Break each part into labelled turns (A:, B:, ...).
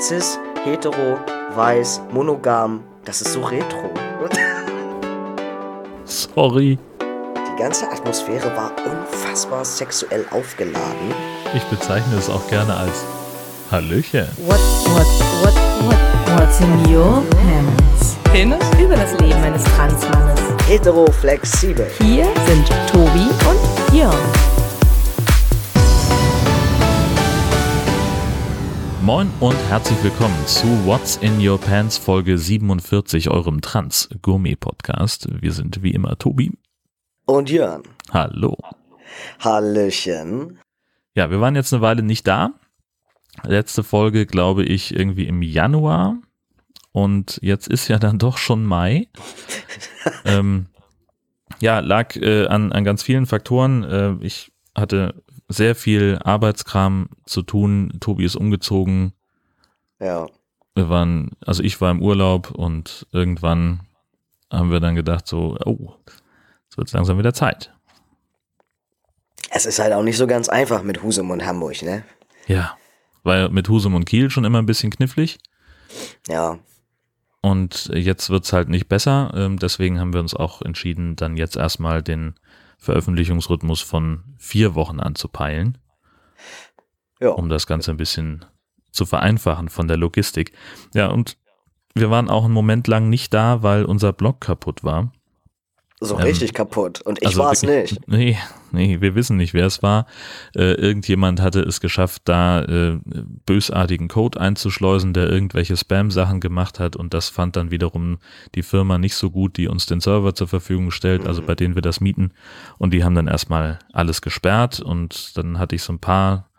A: cis, hetero, weiß, monogam. Das ist so retro.
B: Sorry.
A: Die ganze Atmosphäre war unfassbar sexuell aufgeladen.
B: Ich bezeichne es auch gerne als Hallöchen.
C: What, what, what, what, what's in your pants? Penis über das Leben eines Transmannes.
A: Heteroflexibel.
C: Hier sind Tobi und Jörn.
B: Moin und herzlich willkommen zu What's in Your Pants Folge 47, eurem Trans-Gourmet-Podcast. Wir sind wie immer Tobi.
A: Und Jörn.
B: Hallo.
A: Hallöchen.
B: Ja, wir waren jetzt eine Weile nicht da. Letzte Folge, glaube ich, irgendwie im Januar. Und jetzt ist ja dann doch schon Mai. ähm, ja, lag äh, an, an ganz vielen Faktoren. Äh, ich hatte sehr viel Arbeitskram zu tun. Tobi ist umgezogen.
A: Ja.
B: Wir waren, also ich war im Urlaub und irgendwann haben wir dann gedacht, so, oh, es wird langsam wieder Zeit.
A: Es ist halt auch nicht so ganz einfach mit Husum und Hamburg, ne?
B: Ja, war mit Husum und Kiel schon immer ein bisschen knifflig.
A: Ja.
B: Und jetzt wird's halt nicht besser. Ähm, deswegen haben wir uns auch entschieden, dann jetzt erstmal den Veröffentlichungsrhythmus von vier Wochen anzupeilen,
A: Ja.
B: um das Ganze ein bisschen zu vereinfachen von der Logistik. Ja, und wir waren auch einen Moment lang nicht da, weil unser Blog kaputt war.
A: So
B: ähm,
A: richtig kaputt. Und ich
B: Also
A: war es nicht.
B: Nee, nee, wir wissen nicht, wer es war. Äh, irgendjemand hatte es geschafft, da äh, bösartigen Code einzuschleusen, der irgendwelche Spam-Sachen gemacht hat und das fand dann wiederum die Firma nicht so gut, die uns den Server zur Verfügung stellt, also bei denen wir das mieten. Und die haben dann erstmal alles gesperrt und dann hatte ich so ein paar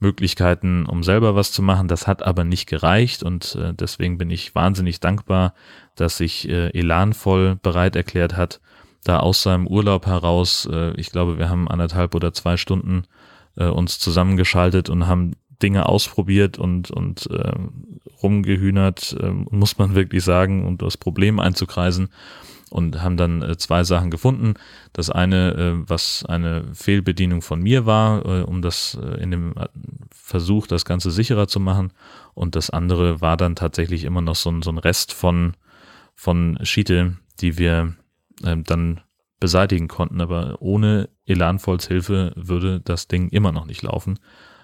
B: Möglichkeiten, um selber was zu machen. Das hat aber nicht gereicht und äh, deswegen bin ich wahnsinnig dankbar, dass sich äh, Elanvoll bereit erklärt hat, da aus seinem Urlaub heraus, äh, ich glaube, wir haben anderthalb oder zwei Stunden äh, uns zusammengeschaltet und haben Dinge ausprobiert und, und äh, rumgehühnert, äh, muss man wirklich sagen, um das Problem einzukreisen und haben dann äh, zwei Sachen gefunden. Das eine, äh, was eine Fehlbedienung von mir war, äh, um das äh, in dem äh, Versuch, das Ganze sicherer zu machen. Und das andere war dann tatsächlich immer noch so ein, so ein Rest von, von Schiete, die wir ähm, dann beseitigen konnten. Aber ohne Elanvolls Hilfe würde das Ding immer noch nicht laufen.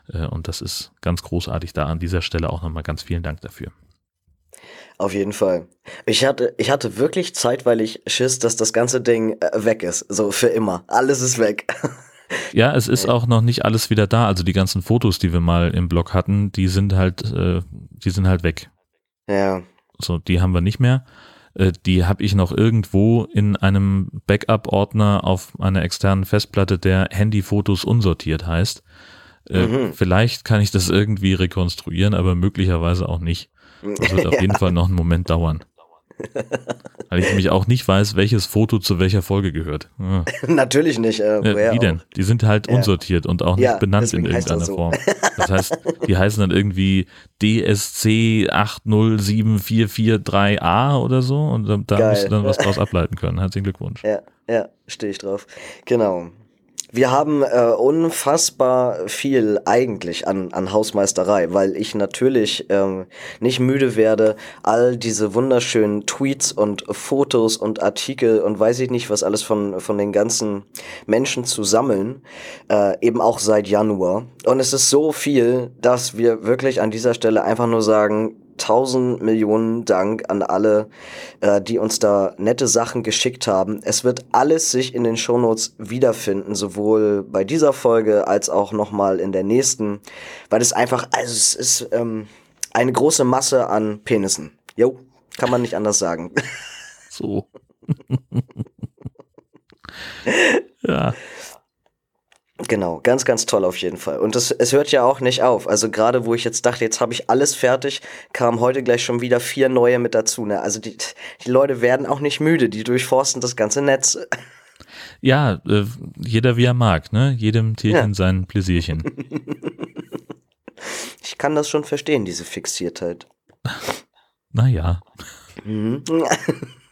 B: Äh, und das ist ganz großartig da an dieser Stelle auch nochmal ganz vielen Dank dafür.
A: Auf jeden Fall. Ich hatte, ich hatte wirklich zeitweilig Schiss, dass das ganze Ding äh, weg ist. So für immer. Alles ist weg.
B: Ja, es ist auch noch nicht alles wieder da. Also die ganzen Fotos, die wir mal im Blog hatten, die sind halt, äh, die sind halt weg.
A: ja.
B: So, die haben wir nicht mehr. Äh, die habe ich noch irgendwo in einem Backup-Ordner auf einer externen Festplatte, der Handyfotos unsortiert heißt. Äh,
A: Mhm.
B: Vielleicht kann ich das irgendwie rekonstruieren, aber möglicherweise auch nicht. Das wird auf jeden Fall noch einen Moment dauern. Weil ich nämlich auch nicht weiß, welches Foto zu welcher Folge gehört. Ja.
A: Natürlich nicht. Äh, woher
B: wie denn? Die sind halt
A: Ja.
B: unsortiert und auch nicht
A: Ja,
B: benannt in irgendeiner
A: so.
B: Form. Das heißt, die heißen dann irgendwie DSC 8074443A oder so und da, da
A: Geil.
B: musst du dann was draus ableiten können. Herzlichen Glückwunsch.
A: Ja, ja, stehe ich drauf. Genau. Wir haben äh, unfassbar viel eigentlich an, an Hausmeisterei, weil ich natürlich ähm, nicht müde werde, all diese wunderschönen Tweets und Fotos und Artikel und weiß ich nicht, was alles von, von den ganzen Menschen zu sammeln, äh, eben auch seit Januar. Und es ist so viel, dass wir wirklich an dieser Stelle einfach nur sagen, tausend Millionen Dank an alle, äh, die uns da nette Sachen geschickt haben. Es wird alles sich in den Shownotes wiederfinden, sowohl bei dieser Folge als auch nochmal in der nächsten, weil es einfach, also es ist ähm, eine große Masse an Penissen. Jo, kann man nicht anders sagen.
B: So. ja,
A: Genau, ganz, ganz toll auf jeden Fall. Und das, es hört ja auch nicht auf. Also gerade wo ich jetzt dachte, jetzt habe ich alles fertig, kamen heute gleich schon wieder vier neue mit dazu. Ne? Also die, die Leute werden auch nicht müde, die durchforsten das ganze Netz.
B: ja äh, jeder wie er mag, ne? Jedem Tierchen
A: Ja.
B: sein Pläsierchen.
A: Ich kann das schon verstehen, diese Fixiertheit.
B: Naja.
A: Mhm.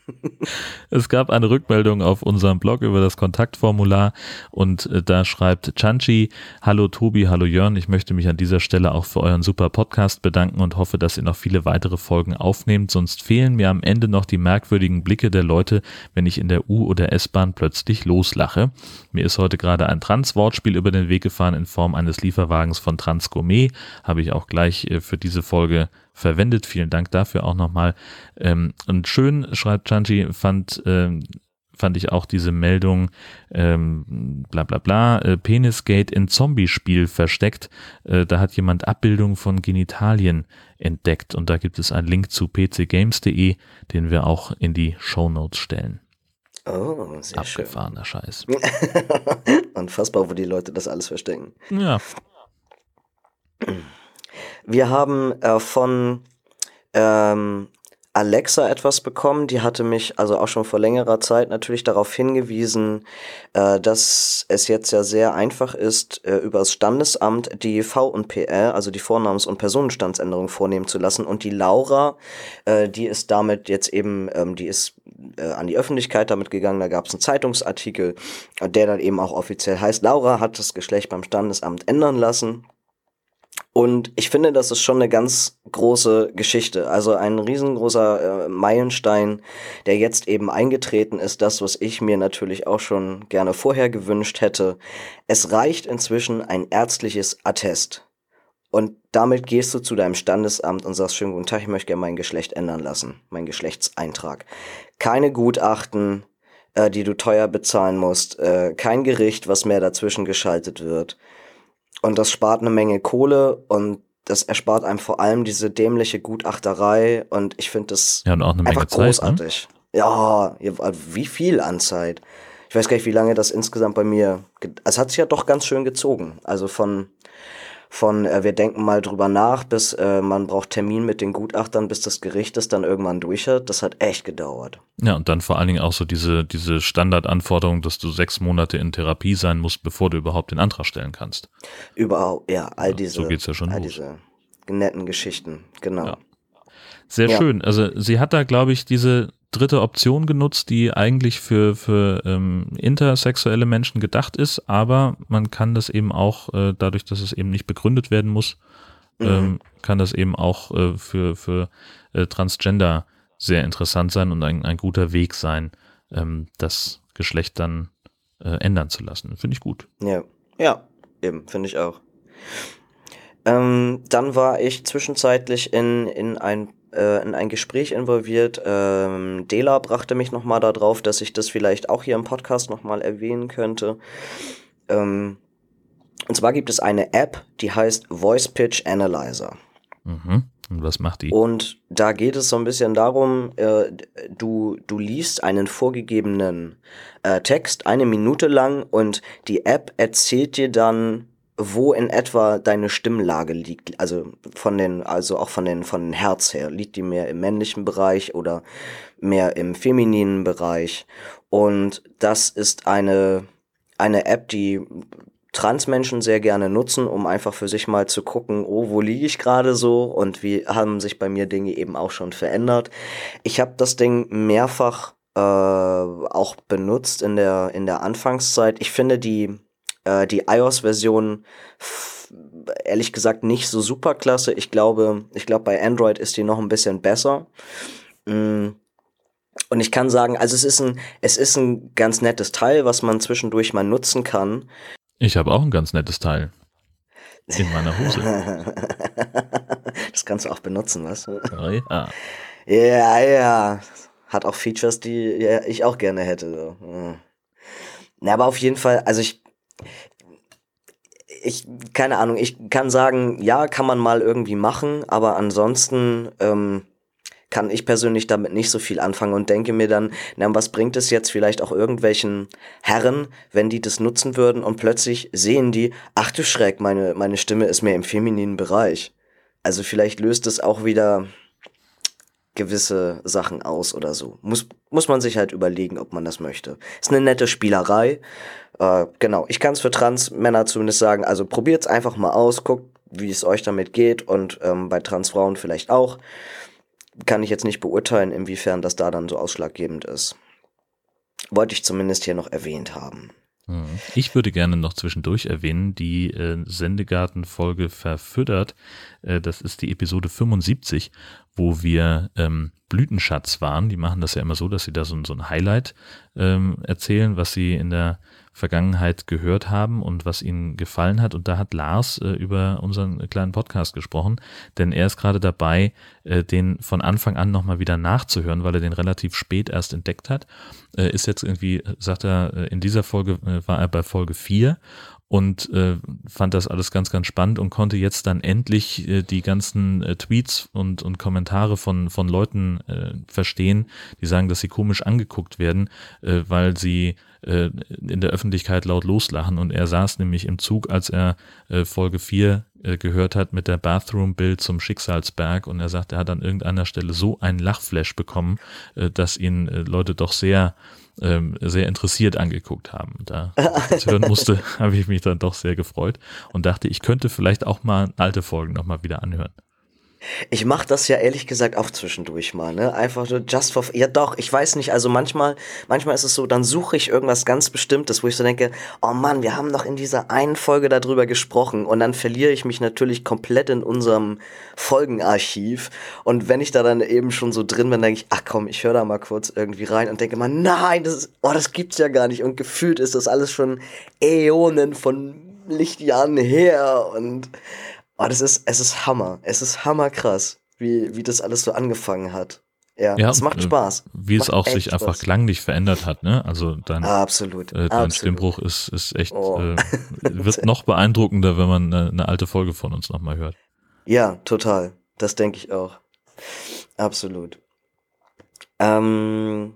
B: Es gab eine Rückmeldung auf unserem Blog über das Kontaktformular und äh, da schreibt Chanchi, hallo Tobi, hallo Jörn, ich möchte mich an dieser Stelle auch für euren super Podcast bedanken und hoffe, dass ihr noch viele weitere Folgen aufnehmt, sonst fehlen mir am Ende noch die merkwürdigen Blicke der Leute, wenn ich in der U- oder S-Bahn plötzlich loslache. Mir ist heute gerade ein Trans-Wortspiel über den Weg gefahren in Form eines Lieferwagens von Transgourmet, habe ich auch gleich äh, für diese Folge verwendet. Vielen Dank dafür auch nochmal. Ähm, und schön, schreibt Chanchi, fand, ähm, fand ich auch diese Meldung, ähm, bla bla bla, äh, Penisgate in Zombie-Spiel versteckt. Äh, da hat jemand Abbildungen von Genitalien entdeckt und da gibt es einen Link zu pcgames.de, den wir auch in die Show Notes stellen.
A: Oh, sehr
B: Abgefahrener schön. Scheiß.
A: Unfassbar, wo die Leute das alles verstecken.
B: Ja.
A: Wir haben äh, von ähm, Alexa etwas bekommen. Die hatte mich also auch schon vor längerer Zeit natürlich darauf hingewiesen, äh, dass es jetzt ja sehr einfach ist, äh, über das Standesamt die V und PR, also die Vornamens- und Personenstandsänderung vornehmen zu lassen. Und die Laura, äh, die ist damit jetzt eben, ähm, die ist äh, an die Öffentlichkeit damit gegangen. Da gab es einen Zeitungsartikel, der dann eben auch offiziell heißt, Laura hat das Geschlecht beim Standesamt ändern lassen. Und ich finde, das ist schon eine ganz große Geschichte. Also ein riesengroßer äh, Meilenstein, der jetzt eben eingetreten ist. Das, was ich mir natürlich auch schon gerne vorher gewünscht hätte. Es reicht inzwischen ein ärztliches Attest. Und damit gehst du zu deinem Standesamt und sagst, schönen guten Tag, ich möchte gerne mein Geschlecht ändern lassen. Mein Geschlechtseintrag. Keine Gutachten, äh, die du teuer bezahlen musst. Äh, kein Gericht, was mehr dazwischen geschaltet wird und das spart eine Menge Kohle und das erspart einem vor allem diese dämliche Gutachterei und ich finde das
B: ja, und auch eine Menge
A: einfach großartig. Zeit, ne? Ja, wie viel an Zeit? Ich weiß gar nicht, wie lange das insgesamt bei mir. Es hat sich ja doch ganz schön gezogen. Also von von äh, wir denken mal drüber nach, bis äh, man braucht Termin mit den Gutachtern, bis das Gericht es dann irgendwann durch hat. Das hat echt gedauert.
B: Ja, und dann vor allen Dingen auch so diese, diese Standardanforderung, dass du sechs Monate in Therapie sein musst, bevor du überhaupt den Antrag stellen kannst.
A: Überhaupt, ja, all ja, diese,
B: so geht's ja schon
A: all
B: los.
A: diese netten Geschichten, genau. Ja.
B: Sehr ja. schön. Also sie hat da, glaube ich, diese dritte Option genutzt, die eigentlich für, für ähm, intersexuelle Menschen gedacht ist, aber man kann das eben auch, äh, dadurch, dass es eben nicht begründet werden muss, mhm. ähm, kann das eben auch äh, für, für äh, Transgender sehr interessant sein und ein, ein guter Weg sein, ähm, das Geschlecht dann äh, ändern zu lassen. Finde ich gut.
A: Ja, ja, eben, finde ich auch. Ähm, dann war ich zwischenzeitlich in, in ein äh, in ein Gespräch involviert. Ähm, Dela brachte mich nochmal darauf, dass ich das vielleicht auch hier im Podcast nochmal erwähnen könnte. Ähm, und zwar gibt es eine App, die heißt Voice Pitch Analyzer.
B: Mhm. Und was macht die?
A: Und da geht es so ein bisschen darum, äh, du, du liest einen vorgegebenen äh, Text eine Minute lang und die App erzählt dir dann wo in etwa deine Stimmlage liegt, also von den, also auch von den, von den Herz her, liegt die mehr im männlichen Bereich oder mehr im femininen Bereich? Und das ist eine, eine App, die Transmenschen sehr gerne nutzen, um einfach für sich mal zu gucken, oh, wo liege ich gerade so und wie haben sich bei mir Dinge eben auch schon verändert. Ich habe das Ding mehrfach äh, auch benutzt in der in der Anfangszeit. Ich finde die äh, die iOS-Version ehrlich gesagt nicht so super klasse. Ich glaube, ich glaube bei Android ist die noch ein bisschen besser. Mm. Und ich kann sagen, also es ist ein, es ist ein ganz nettes Teil, was man zwischendurch mal nutzen kann.
B: Ich habe auch ein ganz nettes Teil. In meiner Hose.
A: das kannst du auch benutzen, was?
B: Oh, ja.
A: Ja, ja. Hat auch Features, die ich auch gerne hätte. So. Ja. Na, aber auf jeden Fall, also ich, ich, keine Ahnung, ich kann sagen, ja, kann man mal irgendwie machen, aber ansonsten ähm, kann ich persönlich damit nicht so viel anfangen und denke mir dann, na, was bringt es jetzt vielleicht auch irgendwelchen Herren, wenn die das nutzen würden und plötzlich sehen die, ach du Schreck, meine, meine Stimme ist mehr im femininen Bereich. Also vielleicht löst es auch wieder gewisse Sachen aus oder so. Muss, muss man sich halt überlegen, ob man das möchte. Ist eine nette Spielerei. Äh, genau, ich kann es für Trans-Männer zumindest sagen, also probiert es einfach mal aus, guckt, wie es euch damit geht und ähm, bei Transfrauen vielleicht auch. kann ich jetzt nicht beurteilen, inwiefern das da dann so ausschlaggebend ist. Wollte ich zumindest hier noch erwähnt haben.
B: Mhm. Ich würde gerne noch zwischendurch erwähnen, die äh, Sendegarten-Folge verfüttert. Äh, das ist die Episode 75, wo wir ähm, Blütenschatz waren. Die machen das ja immer so, dass sie da so, so ein Highlight ähm, erzählen, was sie in der Vergangenheit gehört haben und was ihnen gefallen hat. Und da hat Lars äh, über unseren kleinen Podcast gesprochen, denn er ist gerade dabei, äh, den von Anfang an nochmal wieder nachzuhören, weil er den relativ spät erst entdeckt hat. Äh, ist jetzt irgendwie, sagt er, äh, in dieser Folge äh, war er bei Folge 4 und äh, fand das alles ganz, ganz spannend und konnte jetzt dann endlich äh, die ganzen äh, Tweets und, und Kommentare von, von Leuten äh, verstehen, die sagen, dass sie komisch angeguckt werden, äh, weil sie äh, in der Öffentlichkeit laut loslachen. Und er saß nämlich im Zug, als er äh, Folge 4 äh, gehört hat mit der Bathroom-Bild zum Schicksalsberg und er sagt, er hat an irgendeiner Stelle so einen Lachflash bekommen, äh, dass ihn äh, Leute doch sehr ähm, sehr interessiert angeguckt haben. Da ich hören musste, habe ich mich dann doch sehr gefreut und dachte, ich könnte vielleicht auch mal alte Folgen nochmal wieder anhören.
A: Ich mache das ja ehrlich gesagt auch zwischendurch mal, ne? Einfach so just for ja doch, ich weiß nicht, also manchmal manchmal ist es so, dann suche ich irgendwas ganz bestimmtes, wo ich so denke, oh Mann, wir haben doch in dieser einen Folge darüber gesprochen und dann verliere ich mich natürlich komplett in unserem Folgenarchiv und wenn ich da dann eben schon so drin bin, denke ich, ach komm, ich höre da mal kurz irgendwie rein und denke mal, nein, das ist, oh, das gibt's ja gar nicht und gefühlt ist das alles schon Äonen von Lichtjahren her und Oh, das ist, es ist Hammer. Es ist hammerkrass, wie, wie das alles so angefangen hat. Ja, ja es macht äh, Spaß.
B: Wie es auch sich Spaß. einfach klanglich verändert hat, ne? Also dein,
A: absolut,
B: äh, dein
A: absolut.
B: Stimmbruch ist, ist echt, oh. äh, wird noch beeindruckender, wenn man eine, eine alte Folge von uns nochmal hört.
A: Ja, total. Das denke ich auch. Absolut. Ähm,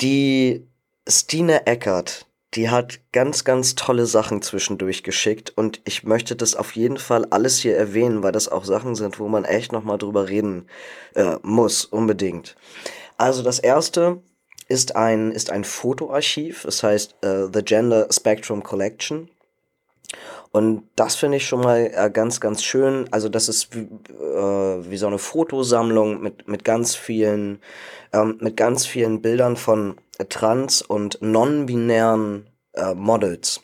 A: die Stine Eckert, die hat ganz, ganz tolle Sachen zwischendurch geschickt und ich möchte das auf jeden Fall alles hier erwähnen, weil das auch Sachen sind, wo man echt nochmal drüber reden äh, muss, unbedingt. Also das erste ist ein, ist ein Fotoarchiv, das heißt äh, The Gender Spectrum Collection. Und das finde ich schon mal äh, ganz, ganz schön. Also das ist wie, äh, wie so eine Fotosammlung mit, mit ganz vielen, ähm, mit ganz vielen Bildern von trans- und non-binären äh, Models.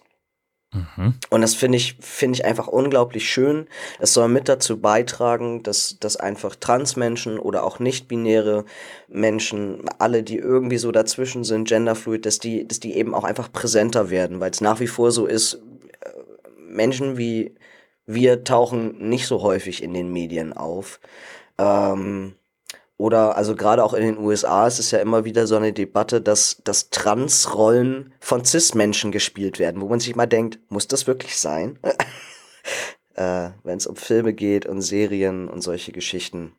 A: Mhm. Und das finde ich, finde ich einfach unglaublich schön. Es soll mit dazu beitragen, dass, dass einfach Transmenschen oder auch nicht-binäre Menschen, alle, die irgendwie so dazwischen sind, genderfluid, dass die, dass die eben auch einfach präsenter werden, weil es nach wie vor so ist, äh, Menschen wie wir tauchen nicht so häufig in den Medien auf. Ähm, oder also gerade auch in den USA ist es ja immer wieder so eine Debatte, dass, dass Transrollen von Cis-Menschen gespielt werden, wo man sich mal denkt, muss das wirklich sein? äh, Wenn es um Filme geht und Serien und solche Geschichten.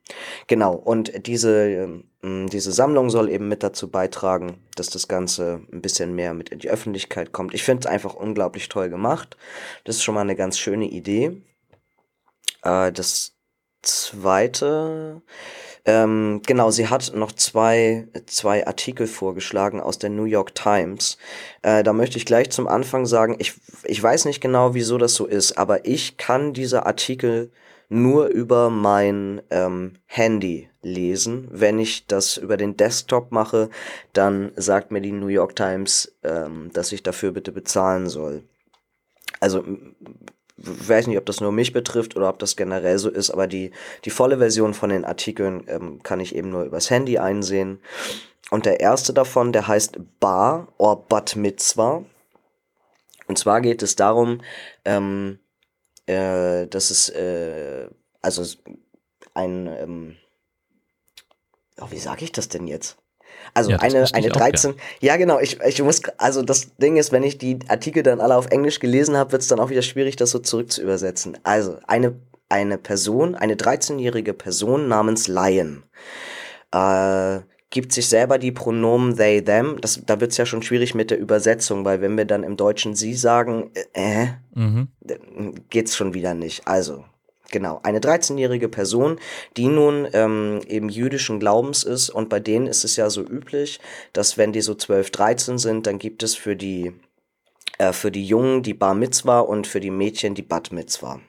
A: Genau, und diese, äh, diese Sammlung soll eben mit dazu beitragen, dass das Ganze ein bisschen mehr mit in die Öffentlichkeit kommt. Ich finde es einfach unglaublich toll gemacht. Das ist schon mal eine ganz schöne Idee. Äh, das zweite ähm, genau, sie hat noch zwei, zwei Artikel vorgeschlagen aus der New York Times. Äh, da möchte ich gleich zum Anfang sagen, ich, ich weiß nicht genau, wieso das so ist, aber ich kann diese Artikel nur über mein ähm, Handy lesen. Wenn ich das über den Desktop mache, dann sagt mir die New York Times, ähm, dass ich dafür bitte bezahlen soll. Also weiß nicht, ob das nur mich betrifft oder ob das generell so ist, aber die, die volle Version von den Artikeln ähm, kann ich eben nur übers Handy einsehen. Und der erste davon, der heißt Bar or Bat Mitzvah. Und zwar geht es darum, ähm, äh, dass es, äh, also ein, ähm, oh, wie sage ich das denn jetzt? Also ja, eine, eine 13. Auch, ja. ja, genau. Ich, ich muss, also das Ding ist, wenn ich die Artikel dann alle auf Englisch gelesen habe, wird es dann auch wieder schwierig, das so zurück zu übersetzen. Also eine, eine Person, eine 13-jährige Person namens Lion, äh, gibt sich selber die Pronomen they, them. Das, da wird es ja schon schwierig mit der Übersetzung, weil wenn wir dann im Deutschen sie sagen, äh, mhm. geht's schon wieder nicht. Also, Genau, eine 13-jährige Person, die nun ähm, eben jüdischen Glaubens ist und bei denen ist es ja so üblich, dass wenn die so 12, 13 sind, dann gibt es für die, äh, für die Jungen die Bar Mitzwa und für die Mädchen die Bat Mitzwa.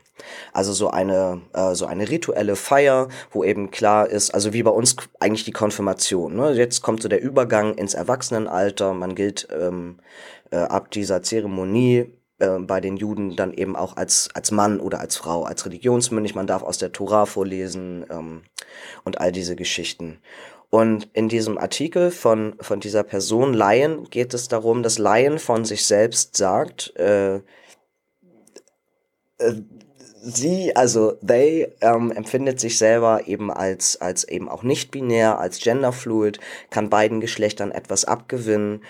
A: Also so eine, äh, so eine rituelle Feier, wo eben klar ist, also wie bei uns eigentlich die Konfirmation. Ne? Jetzt kommt so der Übergang ins Erwachsenenalter. Man gilt ähm, äh, ab dieser Zeremonie äh, bei den Juden dann eben auch als, als Mann oder als Frau, als religionsmündig. Man darf aus der Tora vorlesen ähm, und all diese Geschichten. Und in diesem Artikel von, von dieser Person Lion geht es darum, dass Lion von sich selbst sagt, äh, äh, sie, also they, ähm, empfindet sich selber eben als, als eben auch nicht binär, als genderfluid, kann beiden Geschlechtern etwas abgewinnen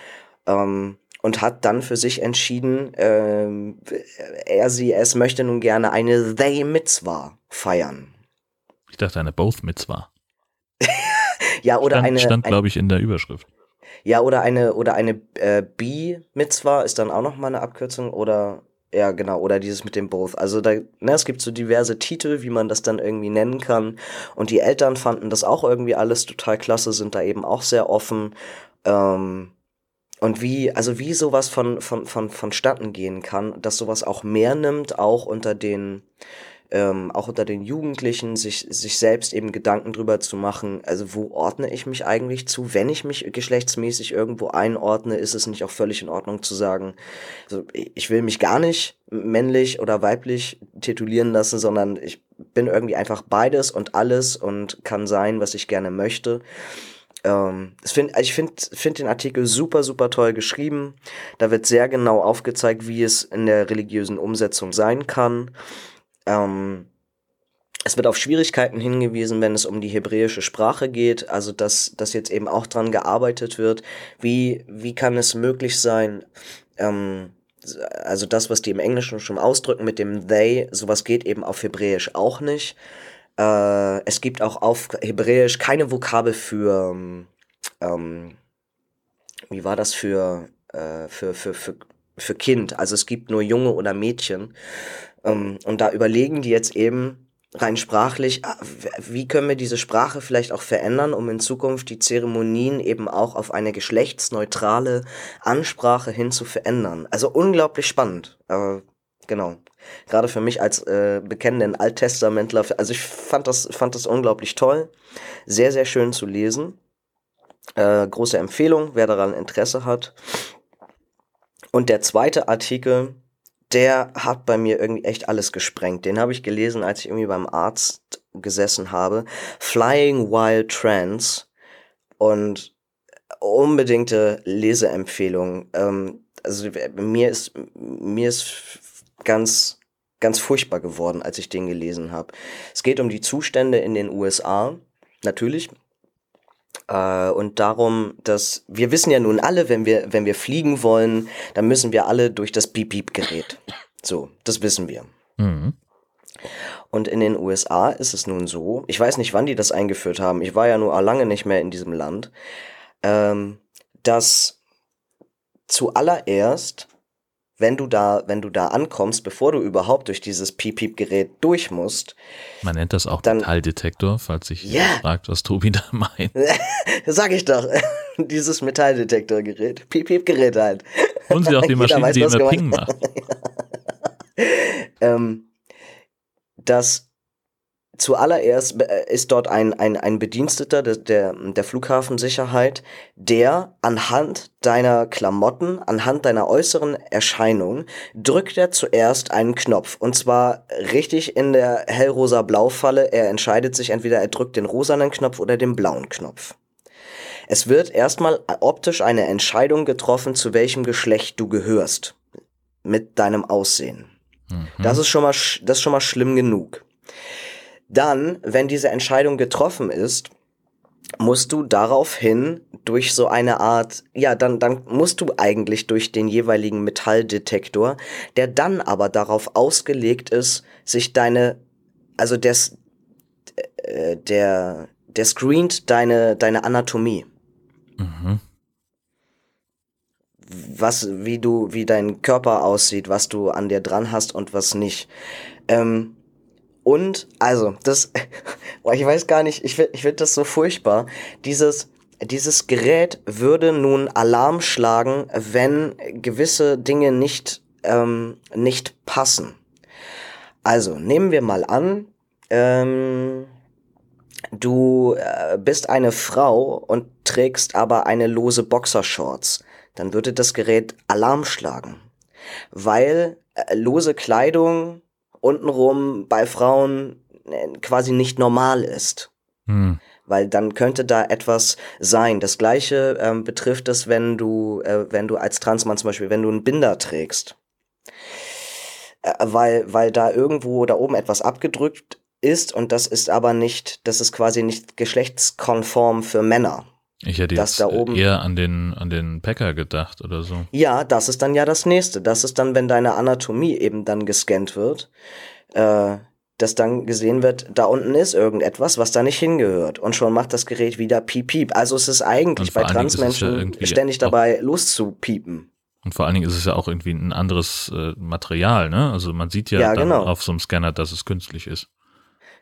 A: ähm, und hat dann für sich entschieden, ähm, er, sie, es möchte nun gerne eine they Mitzvah feiern.
B: Ich dachte eine both Mitzvah.
A: Ja, oder
B: stand,
A: eine.
B: Stand, glaube ich, in der Überschrift.
A: Ja, oder eine, oder eine äh, B-Mitzwa ist dann auch nochmal eine Abkürzung oder. Ja, genau, oder dieses mit dem Both. Also da, ne, es gibt so diverse Titel, wie man das dann irgendwie nennen kann. Und die Eltern fanden das auch irgendwie alles total klasse, sind da eben auch sehr offen. Ähm, und wie, also wie sowas von, von, von, vonstatten gehen kann, dass sowas auch mehr nimmt, auch unter den, ähm, auch unter den Jugendlichen, sich, sich selbst eben Gedanken drüber zu machen, also wo ordne ich mich eigentlich zu? Wenn ich mich geschlechtsmäßig irgendwo einordne, ist es nicht auch völlig in Ordnung zu sagen, also ich will mich gar nicht männlich oder weiblich titulieren lassen, sondern ich bin irgendwie einfach beides und alles und kann sein, was ich gerne möchte. Ähm, find, ich finde find den Artikel super, super toll geschrieben. Da wird sehr genau aufgezeigt, wie es in der religiösen Umsetzung sein kann. Ähm, es wird auf Schwierigkeiten hingewiesen, wenn es um die hebräische Sprache geht, also dass, dass jetzt eben auch dran gearbeitet wird. Wie, wie kann es möglich sein, ähm, also das, was die im Englischen schon ausdrücken mit dem they, sowas geht eben auf Hebräisch auch nicht. Äh, es gibt auch auf Hebräisch keine Vokabel für, ähm, wie war das für, äh, für, für, für, für Kind. Also es gibt nur Junge oder Mädchen. Ähm, und da überlegen die jetzt eben rein sprachlich, ah, wie können wir diese Sprache vielleicht auch verändern, um in Zukunft die Zeremonien eben auch auf eine geschlechtsneutrale Ansprache hin zu verändern. Also unglaublich spannend. Aber genau. Gerade für mich als äh, bekennenden Alttestamentler, also ich fand das, fand das unglaublich toll. Sehr, sehr schön zu lesen. Äh, große Empfehlung, wer daran Interesse hat. Und der zweite Artikel, der hat bei mir irgendwie echt alles gesprengt. Den habe ich gelesen, als ich irgendwie beim Arzt gesessen habe. Flying Wild Trance und unbedingte Leseempfehlung. Ähm, also mir ist mir ist ganz ganz furchtbar geworden, als ich den gelesen habe. Es geht um die Zustände in den USA, natürlich, äh, und darum, dass wir wissen ja nun alle, wenn wir, wenn wir fliegen wollen, dann müssen wir alle durch das Beep-Beep-Gerät. So, das wissen wir. Mhm. Und in den USA ist es nun so, ich weiß nicht, wann die das eingeführt haben, ich war ja nur lange nicht mehr in diesem Land, ähm, dass zuallererst wenn du da, wenn du da ankommst, bevor du überhaupt durch dieses Piep-Piep-Gerät durch musst.
B: Man nennt das auch dann, Metalldetektor, falls sich yeah. fragt, was Tobi da meint.
A: Sag ich doch. dieses Metalldetektorgerät. Piep-Piep-Gerät halt.
B: Und sie auch die Maschine, weiß, die immer Ping macht.
A: ähm, das Zuallererst äh, ist dort ein, ein, ein Bediensteter der, der, der Flughafensicherheit, der anhand deiner Klamotten, anhand deiner äußeren Erscheinung, drückt er zuerst einen Knopf. Und zwar richtig in der hellrosa Blaufalle. Er entscheidet sich entweder er drückt den rosanen Knopf oder den blauen Knopf. Es wird erstmal optisch eine Entscheidung getroffen, zu welchem Geschlecht du gehörst. Mit deinem Aussehen. Mhm. Das ist schon mal, das ist schon mal schlimm genug. Dann, wenn diese Entscheidung getroffen ist, musst du daraufhin durch so eine Art, ja, dann, dann musst du eigentlich durch den jeweiligen Metalldetektor, der dann aber darauf ausgelegt ist, sich deine, also des, äh, der, der screent deine, deine Anatomie. Mhm. Was, wie du, wie dein Körper aussieht, was du an dir dran hast und was nicht. Ähm, und, also, das, ich weiß gar nicht, ich finde ich find das so furchtbar. Dieses, dieses Gerät würde nun Alarm schlagen, wenn gewisse Dinge nicht, ähm, nicht passen. Also, nehmen wir mal an, ähm, du äh, bist eine Frau und trägst aber eine lose Boxershorts. Dann würde das Gerät Alarm schlagen. Weil äh, lose Kleidung untenrum bei Frauen äh, quasi nicht normal ist. Hm. Weil dann könnte da etwas sein. Das gleiche ähm, betrifft es, wenn du, äh, wenn du als Transmann zum Beispiel, wenn du einen Binder trägst. Äh, weil, weil da irgendwo da oben etwas abgedrückt ist und das ist aber nicht, das ist quasi nicht geschlechtskonform für Männer.
B: Ich hätte jetzt da oben, eher an den, an den Packer gedacht oder so.
A: Ja, das ist dann ja das nächste. Das ist dann, wenn deine Anatomie eben dann gescannt wird, äh, dass dann gesehen wird, da unten ist irgendetwas, was da nicht hingehört. Und schon macht das Gerät wieder piep piep. Also es ist eigentlich bei Transmenschen ja ständig dabei loszupiepen.
B: Und vor allen Dingen ist es ja auch irgendwie ein anderes äh, Material, ne? Also man sieht ja,
A: ja genau.
B: auf so einem Scanner, dass es künstlich ist.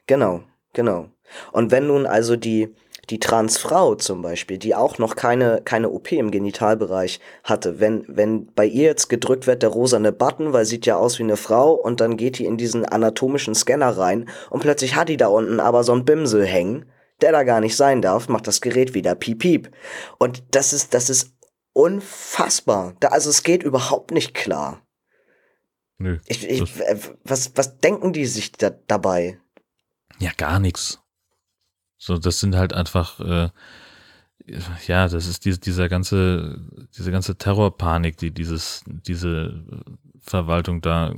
A: Genau, genau. Und wenn nun also die, die Transfrau zum Beispiel, die auch noch keine, keine OP im Genitalbereich hatte, wenn, wenn bei ihr jetzt gedrückt wird der rosane Button, weil sieht ja aus wie eine Frau und dann geht die in diesen anatomischen Scanner rein und plötzlich hat die da unten aber so ein Bimsel hängen, der da gar nicht sein darf, macht das Gerät wieder piep piep. Und das ist, das ist unfassbar. Da, also es geht überhaupt nicht klar. Nö. Ich, ich, was, was denken die sich da dabei?
B: Ja, gar nichts. So, das sind halt einfach, äh, ja, das ist die, dieser ganze, diese ganze Terrorpanik, die dieses, diese Verwaltung da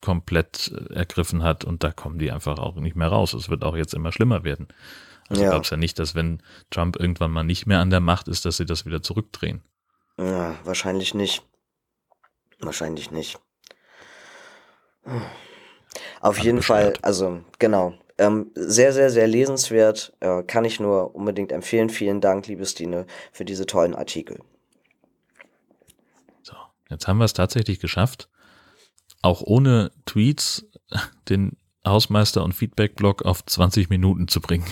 B: komplett ergriffen hat und da kommen die einfach auch nicht mehr raus. Es wird auch jetzt immer schlimmer werden. Also ja. glaube es ja nicht, dass wenn Trump irgendwann mal nicht mehr an der Macht ist, dass sie das wieder zurückdrehen.
A: Ja, wahrscheinlich nicht. Wahrscheinlich nicht. Auf jeden bescheuert. Fall, also genau, ähm, sehr, sehr, sehr lesenswert. Äh, kann ich nur unbedingt empfehlen. Vielen Dank, liebe Stine, für diese tollen Artikel.
B: So, jetzt haben wir es tatsächlich geschafft, auch ohne Tweets den Hausmeister und Feedback-Blog auf 20 Minuten zu bringen.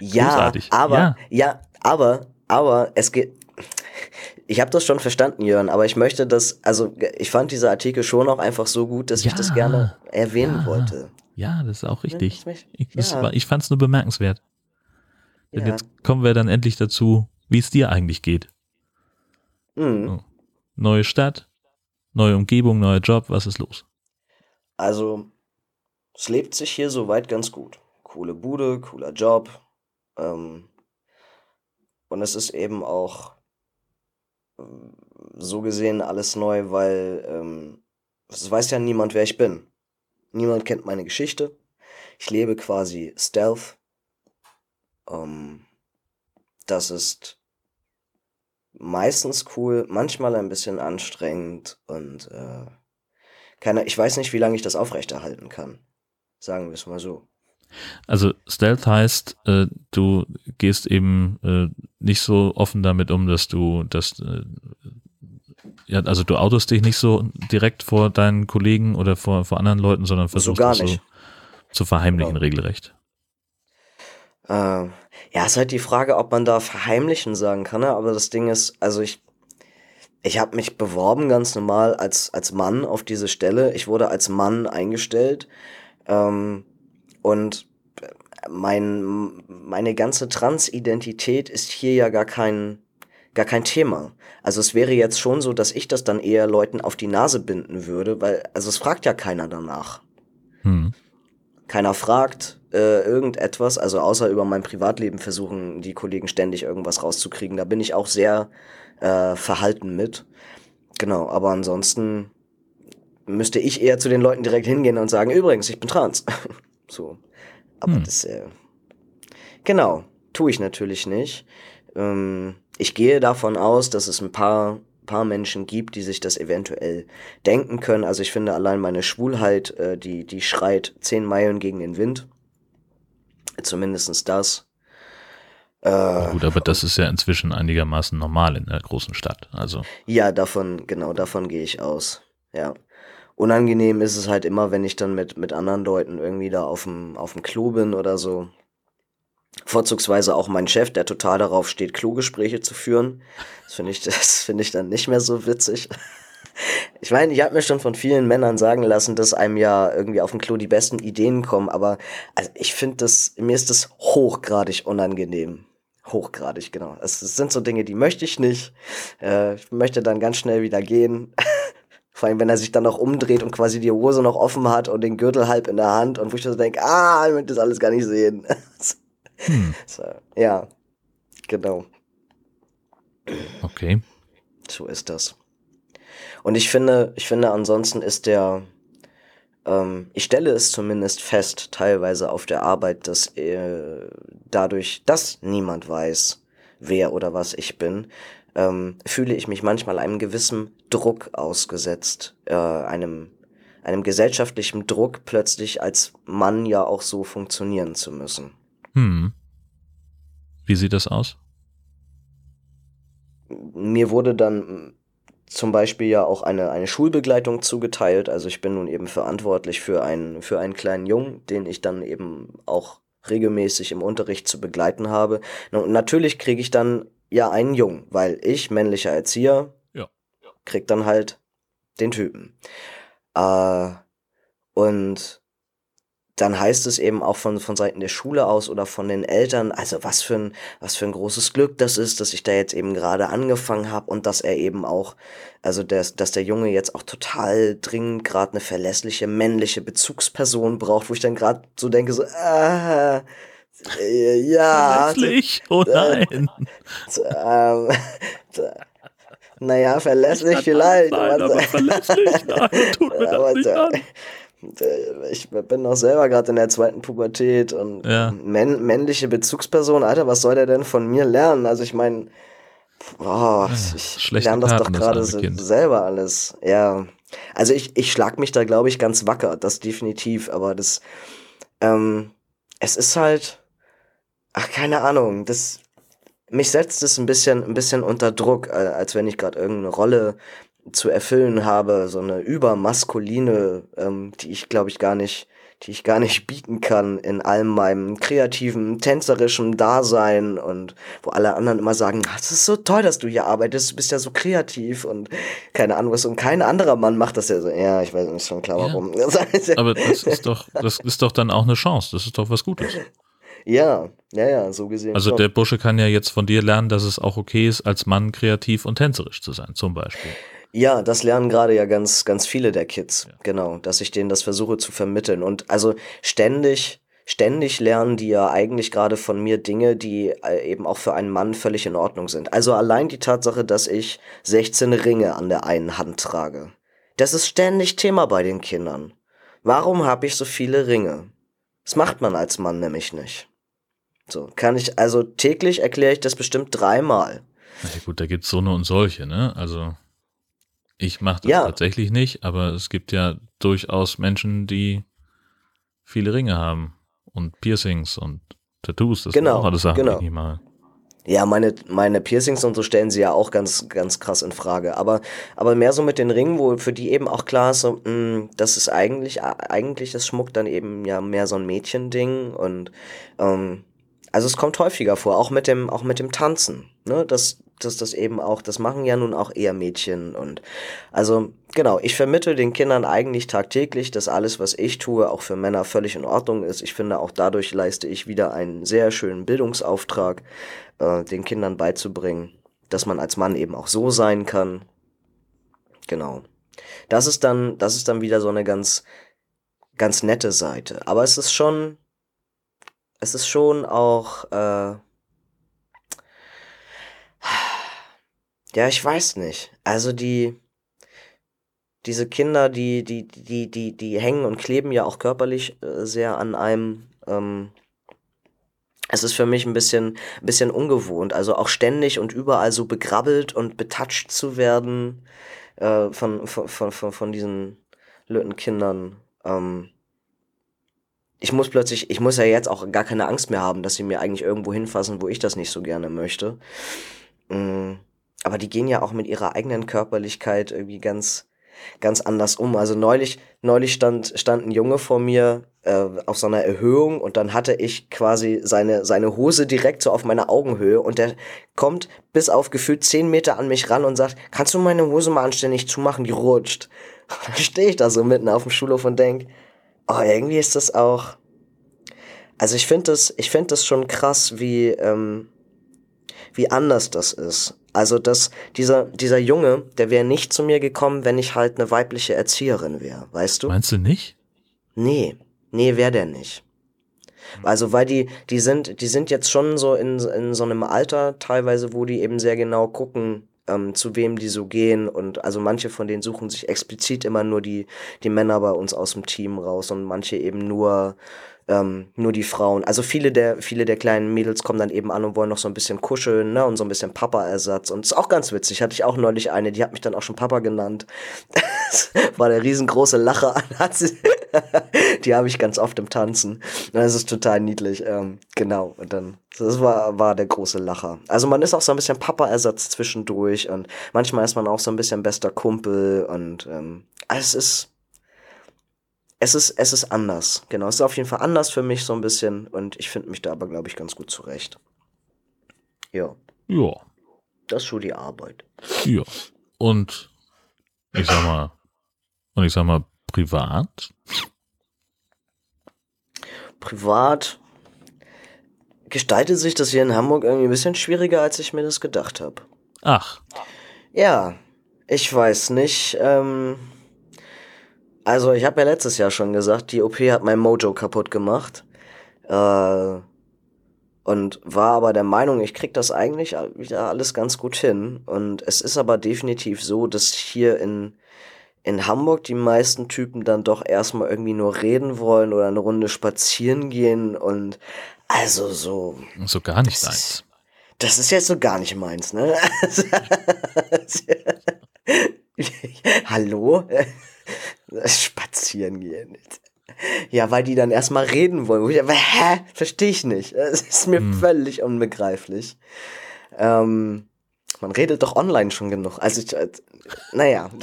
A: ja, Großartig. aber, ja. ja, aber, aber es geht, ich habe das schon verstanden, Jörn, aber ich möchte das, also ich fand dieser Artikel schon auch einfach so gut, dass ja, ich das gerne erwähnen
B: ja,
A: wollte.
B: Ja, das ist auch richtig. Ich, ja. ich fand es nur bemerkenswert. Denn jetzt kommen wir dann endlich dazu, wie es dir eigentlich geht. Mhm. Neue Stadt, neue Umgebung, neuer Job, was ist los?
A: Also, es lebt sich hier soweit ganz gut. Coole Bude, cooler Job. Ähm, und es ist eben auch so gesehen alles neu, weil ähm, es weiß ja niemand, wer ich bin. Niemand kennt meine Geschichte. Ich lebe quasi Stealth. Ähm, das ist meistens cool, manchmal ein bisschen anstrengend und äh, keine, ich weiß nicht, wie lange ich das aufrechterhalten kann. Sagen wir es mal so.
B: Also Stealth heißt, äh, du gehst eben äh, nicht so offen damit um, dass du das, äh, ja, also du autost dich nicht so direkt vor deinen Kollegen oder vor, vor anderen Leuten, sondern versuchst so das so zu verheimlichen, genau. regelrecht.
A: Äh, ja, ist halt die Frage, ob man da verheimlichen sagen kann, ne? aber das Ding ist, also ich, ich habe mich beworben ganz normal als, als Mann auf diese Stelle. Ich wurde als Mann eingestellt. Ähm, und mein, meine ganze Transidentität ist hier ja gar kein, gar kein Thema. Also es wäre jetzt schon so, dass ich das dann eher Leuten auf die Nase binden würde, weil, also es fragt ja keiner danach. Hm. Keiner fragt äh, irgendetwas, also außer über mein Privatleben versuchen die Kollegen ständig irgendwas rauszukriegen. Da bin ich auch sehr äh, verhalten mit. Genau, aber ansonsten müsste ich eher zu den Leuten direkt hingehen und sagen, übrigens, ich bin trans. So. Aber hm. das, äh, genau, tue ich natürlich nicht. Ähm, ich gehe davon aus, dass es ein paar, paar Menschen gibt, die sich das eventuell denken können. Also ich finde allein meine Schwulheit, äh, die, die schreit zehn Meilen gegen den Wind. Zumindestens das.
B: Äh, gut, aber das ist ja inzwischen einigermaßen normal in der großen Stadt. Also.
A: Ja, davon, genau, davon gehe ich aus. Ja unangenehm ist es halt immer, wenn ich dann mit, mit anderen Leuten irgendwie da auf dem, auf dem Klo bin oder so. Vorzugsweise auch mein Chef, der total darauf steht, Klogespräche zu führen. Das finde ich, das finde ich dann nicht mehr so witzig. ich meine, ich habe mir schon von vielen Männern sagen lassen, dass einem ja irgendwie auf dem Klo die besten Ideen kommen, aber also ich finde das, mir ist das hochgradig unangenehm. Hochgradig, genau. Es sind so Dinge, die möchte ich nicht. Äh, ich möchte dann ganz schnell wieder gehen. Vor allem, wenn er sich dann noch umdreht und quasi die Hose noch offen hat und den Gürtel halb in der Hand und wo ich so denke, ah, ich möchte das alles gar nicht sehen. hm. so, ja, genau.
B: Okay.
A: So ist das. Und ich finde, ich finde, ansonsten ist der, ähm, ich stelle es zumindest fest, teilweise auf der Arbeit, dass äh, dadurch, dass niemand weiß, wer oder was ich bin, ähm, fühle ich mich manchmal einem gewissen Druck ausgesetzt, äh, einem, einem gesellschaftlichen Druck, plötzlich als Mann ja auch so funktionieren zu müssen.
B: Hm. Wie sieht das aus?
A: Mir wurde dann zum Beispiel ja auch eine, eine Schulbegleitung zugeteilt. Also ich bin nun eben verantwortlich für einen, für einen kleinen Jungen, den ich dann eben auch regelmäßig im Unterricht zu begleiten habe. Und natürlich kriege ich dann ja einen Jungen, weil ich, männlicher Erzieher, ja. krieg dann halt den Typen. Äh, und dann heißt es eben auch von, von Seiten der Schule aus oder von den Eltern, also was für ein, was für ein großes Glück das ist, dass ich da jetzt eben gerade angefangen habe und dass er eben auch, also dass, dass der Junge jetzt auch total dringend gerade eine verlässliche männliche Bezugsperson braucht, wo ich dann gerade so denke, so, äh, äh ja.
B: Verlässlich? Oh nein.
A: Äh, äh, naja, verlässlich vielleicht.
B: Nein, aber verlässlich, nein, tut mir das nicht an
A: ich bin noch selber gerade in der zweiten Pubertät und
B: ja.
A: männ männliche Bezugsperson, Alter, was soll der denn von mir lernen? Also ich meine, boah, ich lerne das doch gerade selber alles. Ja, also ich, ich schlag mich da, glaube ich, ganz wacker, das definitiv, aber das, ähm, es ist halt, ach, keine Ahnung, das, mich setzt es ein bisschen, ein bisschen unter Druck, als wenn ich gerade irgendeine Rolle zu erfüllen habe, so eine übermaskuline, ähm, die ich glaube ich gar nicht, die ich gar nicht bieten kann in allem meinem kreativen, tänzerischen Dasein und wo alle anderen immer sagen, das ist so toll, dass du hier arbeitest, du bist ja so kreativ und keine Ahnung was und kein anderer Mann macht das ja so, ja, ich weiß nicht schon klar warum. Ja.
B: Aber das ist doch, das ist doch dann auch eine Chance, das ist doch was Gutes.
A: Ja, ja, ja, so gesehen.
B: Also schon. der Bursche kann ja jetzt von dir lernen, dass es auch okay ist, als Mann kreativ und tänzerisch zu sein, zum Beispiel.
A: Ja, das lernen gerade ja ganz, ganz viele der Kids. Ja. Genau, dass ich denen das versuche zu vermitteln. Und also ständig, ständig lernen die ja eigentlich gerade von mir Dinge, die äh, eben auch für einen Mann völlig in Ordnung sind. Also allein die Tatsache, dass ich 16 Ringe an der einen Hand trage. Das ist ständig Thema bei den Kindern. Warum habe ich so viele Ringe? Das macht man als Mann nämlich nicht. So, kann ich, also täglich erkläre ich das bestimmt dreimal.
B: Na ja, gut, da gibt's so eine und solche, ne? Also. Ich mache das ja. tatsächlich nicht, aber es gibt ja durchaus Menschen, die viele Ringe haben und Piercings und Tattoos. Das
A: genau,
B: sind auch alles Sachen,
A: genau.
B: die ich mal.
A: Ja, meine, meine Piercings und so stellen sie ja auch ganz, ganz krass in Frage. Aber, aber mehr so mit den Ringen, wo für die eben auch klar ist, so, mh, hm, das ist eigentlich, eigentlich das Schmuck dann eben ja mehr so ein Mädchending und ähm, also es kommt häufiger vor, auch mit dem, auch mit dem Tanzen. Ne? Das, dass das eben auch, das machen ja nun auch eher Mädchen und also genau, ich vermittle den Kindern eigentlich tagtäglich, dass alles, was ich tue, auch für Männer völlig in Ordnung ist. Ich finde auch dadurch leiste ich wieder einen sehr schönen Bildungsauftrag, äh, den Kindern beizubringen, dass man als Mann eben auch so sein kann. Genau. Das ist dann, das ist dann wieder so eine ganz, ganz nette Seite. Aber es ist schon, es ist schon auch, äh, Ja, ich weiß nicht. Also die, diese Kinder, die, die, die, die, die hängen und kleben ja auch körperlich äh, sehr an einem. Ähm, es ist für mich ein bisschen, ein bisschen ungewohnt. Also auch ständig und überall so begrabbelt und betatscht zu werden äh, von, von, von, von, von diesen Lötenkindern. Ähm, ich muss plötzlich, ich muss ja jetzt auch gar keine Angst mehr haben, dass sie mir eigentlich irgendwo hinfassen, wo ich das nicht so gerne möchte. Mhm aber die gehen ja auch mit ihrer eigenen Körperlichkeit irgendwie ganz, ganz anders um. Also neulich, neulich stand, stand ein Junge vor mir, äh, auf so einer Erhöhung und dann hatte ich quasi seine, seine Hose direkt so auf meiner Augenhöhe und der kommt bis auf gefühlt zehn Meter an mich ran und sagt, kannst du meine Hose mal anständig zumachen, die rutscht. Und dann stehe ich da so mitten auf dem Schulhof und denk, oh, irgendwie ist das auch, also ich finde das, ich finde das schon krass, wie, ähm, wie anders das ist. Also, dass dieser, dieser Junge, der wäre nicht zu mir gekommen, wenn ich halt eine weibliche Erzieherin wäre, weißt du?
B: Meinst du nicht?
A: Nee, nee, wäre der nicht. Also, weil die, die sind, die sind jetzt schon so in, in so einem Alter teilweise, wo die eben sehr genau gucken, ähm, zu wem die so gehen. Und also manche von denen suchen sich explizit immer nur die, die Männer bei uns aus dem Team raus und manche eben nur ähm, nur die Frauen. Also viele der, viele der kleinen Mädels kommen dann eben an und wollen noch so ein bisschen kuscheln, ne, und so ein bisschen Papa-Ersatz. Und ist auch ganz witzig. Hatte ich auch neulich eine, die hat mich dann auch schon Papa genannt. War der riesengroße Lacher. die habe ich ganz oft im Tanzen. Das ist total niedlich. Ähm, genau. Und dann, das war, war der große Lacher. Also man ist auch so ein bisschen Papa-Ersatz zwischendurch und manchmal ist man auch so ein bisschen bester Kumpel und ähm, es ist es ist, es ist anders. Genau, es ist auf jeden Fall anders für mich so ein bisschen und ich finde mich da aber, glaube ich, ganz gut zurecht. Ja.
B: Ja.
A: Das ist schon die Arbeit.
B: Ja. Und ich sag mal, und ich sag mal, privat?
A: Privat gestaltet sich das hier in Hamburg irgendwie ein bisschen schwieriger, als ich mir das gedacht habe.
B: Ach.
A: Ja, ich weiß nicht. Ähm, also ich habe ja letztes Jahr schon gesagt, die OP hat mein Mojo kaputt gemacht. Äh, und war aber der Meinung, ich krieg das eigentlich wieder alles ganz gut hin. Und es ist aber definitiv so, dass hier in, in Hamburg die meisten Typen dann doch erstmal irgendwie nur reden wollen oder eine Runde spazieren gehen und also so.
B: So gar nicht deins.
A: Das ist jetzt so gar nicht meins, ne? Hallo? Spazieren gehen. Ja, weil die dann erstmal reden wollen. Ich, aber, hä? Verstehe ich nicht. Das ist mir hm. völlig unbegreiflich. Ähm, man redet doch online schon genug. Also, ich, äh, naja.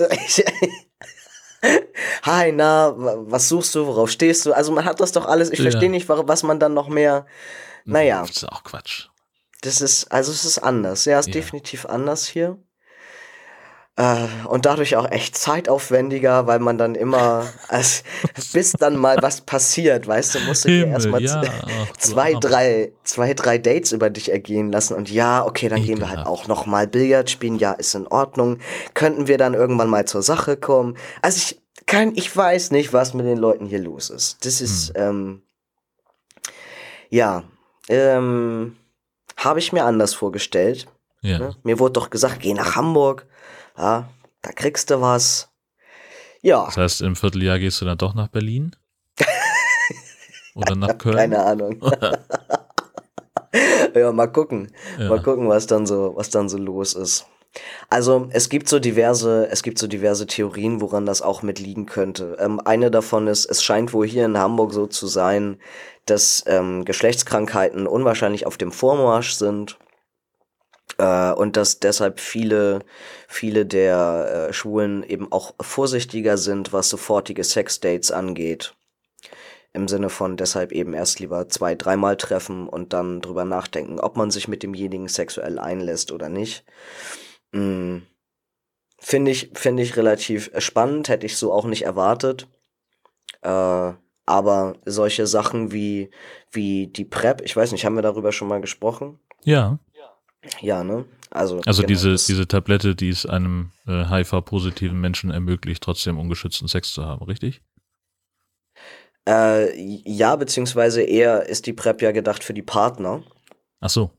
A: Hi, na, was suchst du, worauf stehst du? Also man hat das doch alles, ich ja. verstehe nicht, was man dann noch mehr, naja.
B: Das ist auch Quatsch.
A: Das ist, also es ist anders, ja, es ist ja. definitiv anders hier. Äh, und dadurch auch echt zeitaufwendiger, weil man dann immer, also, bis dann mal was passiert, weißt du, musst du dir erstmal ja, zwei, drei, zwei, drei Dates über dich ergehen lassen und ja, okay, dann gehen wir halt auch noch mal Billard spielen, ja, ist in Ordnung. Könnten wir dann irgendwann mal zur Sache kommen? Also ich kann, ich weiß nicht, was mit den Leuten hier los ist. Das ist, hm. ähm, ja, ähm, habe ich mir anders vorgestellt. Ja. Ne? Mir wurde doch gesagt, geh nach Hamburg ja, da kriegst du was. Ja.
B: Das heißt, im Vierteljahr gehst du dann doch nach Berlin? Oder nach Köln?
A: Keine Ahnung. ja, mal gucken. Ja. Mal gucken, was dann so, was dann so los ist. Also es gibt so diverse, es gibt so diverse Theorien, woran das auch mit liegen könnte. Ähm, eine davon ist, es scheint wohl hier in Hamburg so zu sein, dass ähm, Geschlechtskrankheiten unwahrscheinlich auf dem Vormarsch sind und dass deshalb viele, viele der äh, Schwulen eben auch vorsichtiger sind, was sofortige Sexdates angeht. Im Sinne von deshalb eben erst lieber zwei, dreimal treffen und dann drüber nachdenken, ob man sich mit demjenigen sexuell einlässt oder nicht. Hm. Finde ich, finde ich relativ spannend, hätte ich so auch nicht erwartet. Äh, aber solche Sachen wie, wie die PrEP, ich weiß nicht, haben wir darüber schon mal gesprochen?
B: Ja.
A: Ja, ne? Also,
B: also genau, diese, diese Tablette, die es einem äh, HIV-positiven Menschen ermöglicht, trotzdem ungeschützten Sex zu haben, richtig?
A: Äh, ja, beziehungsweise eher ist die PrEP ja gedacht für die Partner.
B: Ach so.